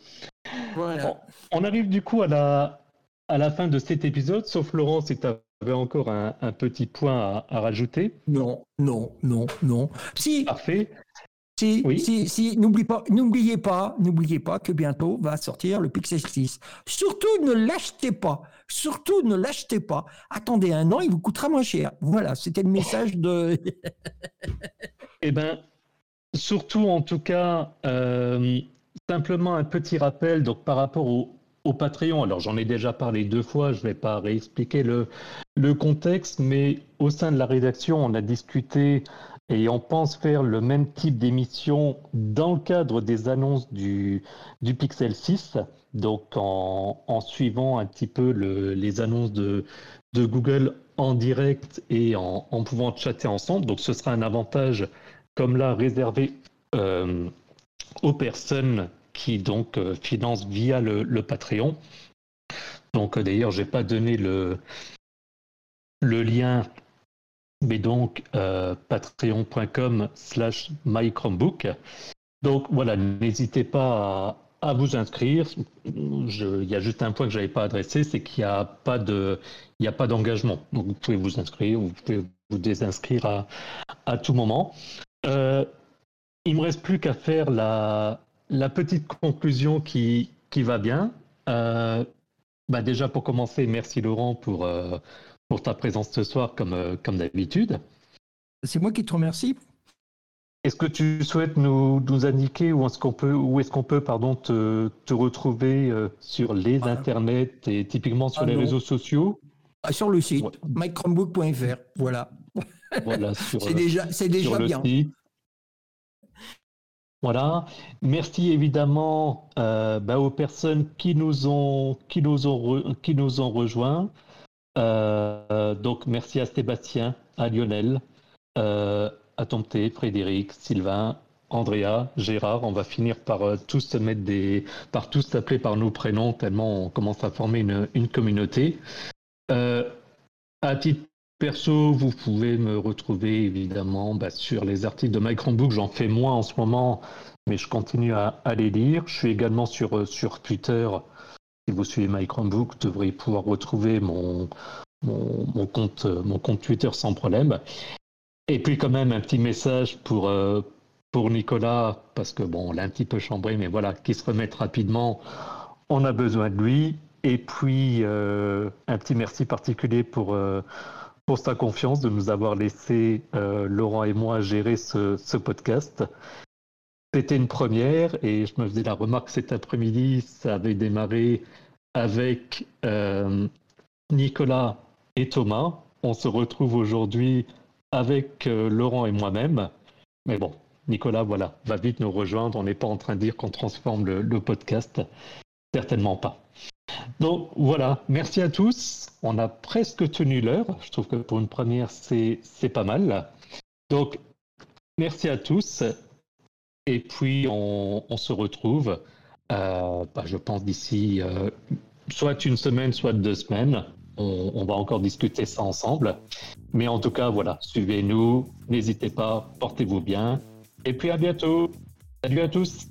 [SPEAKER 1] Voilà. on arrive du coup à la, à la fin de cet épisode, sauf Laurent, si tu avais encore un, petit point à, rajouter.
[SPEAKER 2] Non, non, non, non. Si.
[SPEAKER 1] Parfait.
[SPEAKER 2] Si, si, si, n'oubliez pas, n'oubliez pas, n'oubliez pas que bientôt va sortir le Pixel 6. Surtout ne l'achetez pas. Surtout ne l'achetez pas. Attendez un an, il vous coûtera moins cher. Voilà, c'était le message de.
[SPEAKER 1] eh ben, surtout en tout cas, euh, simplement un petit rappel donc par rapport au, au Patreon. Alors j'en ai déjà parlé deux fois, je ne vais pas réexpliquer le, le contexte, mais au sein de la rédaction, on a discuté et on pense faire le même type d'émission dans le cadre des annonces du, du Pixel 6, donc en, suivant un petit peu le, les annonces de, Google en direct et en, pouvant chatter ensemble. Donc ce sera un avantage comme là réservé euh, aux personnes qui donc euh, finance via le, Patreon. Donc euh, d'ailleurs, j'ai pas donné le, le lien, mais donc euh, patreon.com slash mychromebook. Donc voilà, n'hésitez pas à, vous inscrire. il y a juste un point que je n'avais pas adressé, c'est qu'il n'y a pas de, d'engagement. Donc vous pouvez vous inscrire, vous pouvez vous désinscrire à, à tout moment. Euh, il me reste plus qu'à faire la, la petite conclusion qui, qui va bien. Euh, bah déjà pour commencer, merci Laurent pour, euh, pour ta présence ce soir comme, euh, comme d'habitude.
[SPEAKER 2] C'est moi qui te remercie.
[SPEAKER 1] Est-ce que tu souhaites nous, nous indiquer où est-ce qu'on peut, où est-ce qu'on peut pardon, te, te retrouver sur les ah. internets et typiquement sur ah les réseaux sociaux?
[SPEAKER 2] Ah, Sur le site, ouais. voilà. voilà c'est déjà, c'est déjà bien.
[SPEAKER 1] Voilà. Merci évidemment euh, bah, aux personnes qui nous ont, qui nous ont, qui nous ont rejoints. Euh, donc merci à Sébastien, à Lionel, euh, à Tomté, Frédéric, Sylvain, Andrea, Gérard. On va finir par tous se mettre des, par tous s'appeler par nos prénoms tellement on commence à former une, communauté. à titre Perso, vous pouvez me retrouver évidemment bah, sur les articles de Chromebook. J'en fais moins en ce moment, mais je continue à, les lire. Je suis également sur, euh, sur Twitter. Si vous suivez Mike Chromebook, vous devriez pouvoir retrouver mon, mon, compte, euh, mon compte Twitter sans problème. Et puis quand même un petit message pour, euh, pour Nicolas, parce que bon, on l'a un petit peu chambré, mais voilà, qu'il se remette rapidement. On a besoin de lui. Et puis un petit merci particulier pour pour sa confiance de nous avoir laissé, euh, Laurent et moi, gérer ce, podcast. C'était une première et je me faisais la remarque cet après-midi, ça avait démarré avec euh, Nicolas et Thomas. On se retrouve aujourd'hui avec euh, Laurent et moi-même. Mais bon, Nicolas, voilà, va vite nous rejoindre. On n'est pas en train de dire qu'on transforme le podcast. Certainement pas. Donc voilà, merci à tous. On a presque tenu l'heure. Je trouve que pour une première, c'est pas mal. Donc merci à tous. Et puis on, se retrouve, euh, bah, je pense, d'ici euh, soit une semaine, soit deux semaines. On, on, va encore discuter ça ensemble. Mais en tout cas, voilà, suivez-nous. N'hésitez pas, portez-vous bien. Et puis à bientôt. Salut à tous.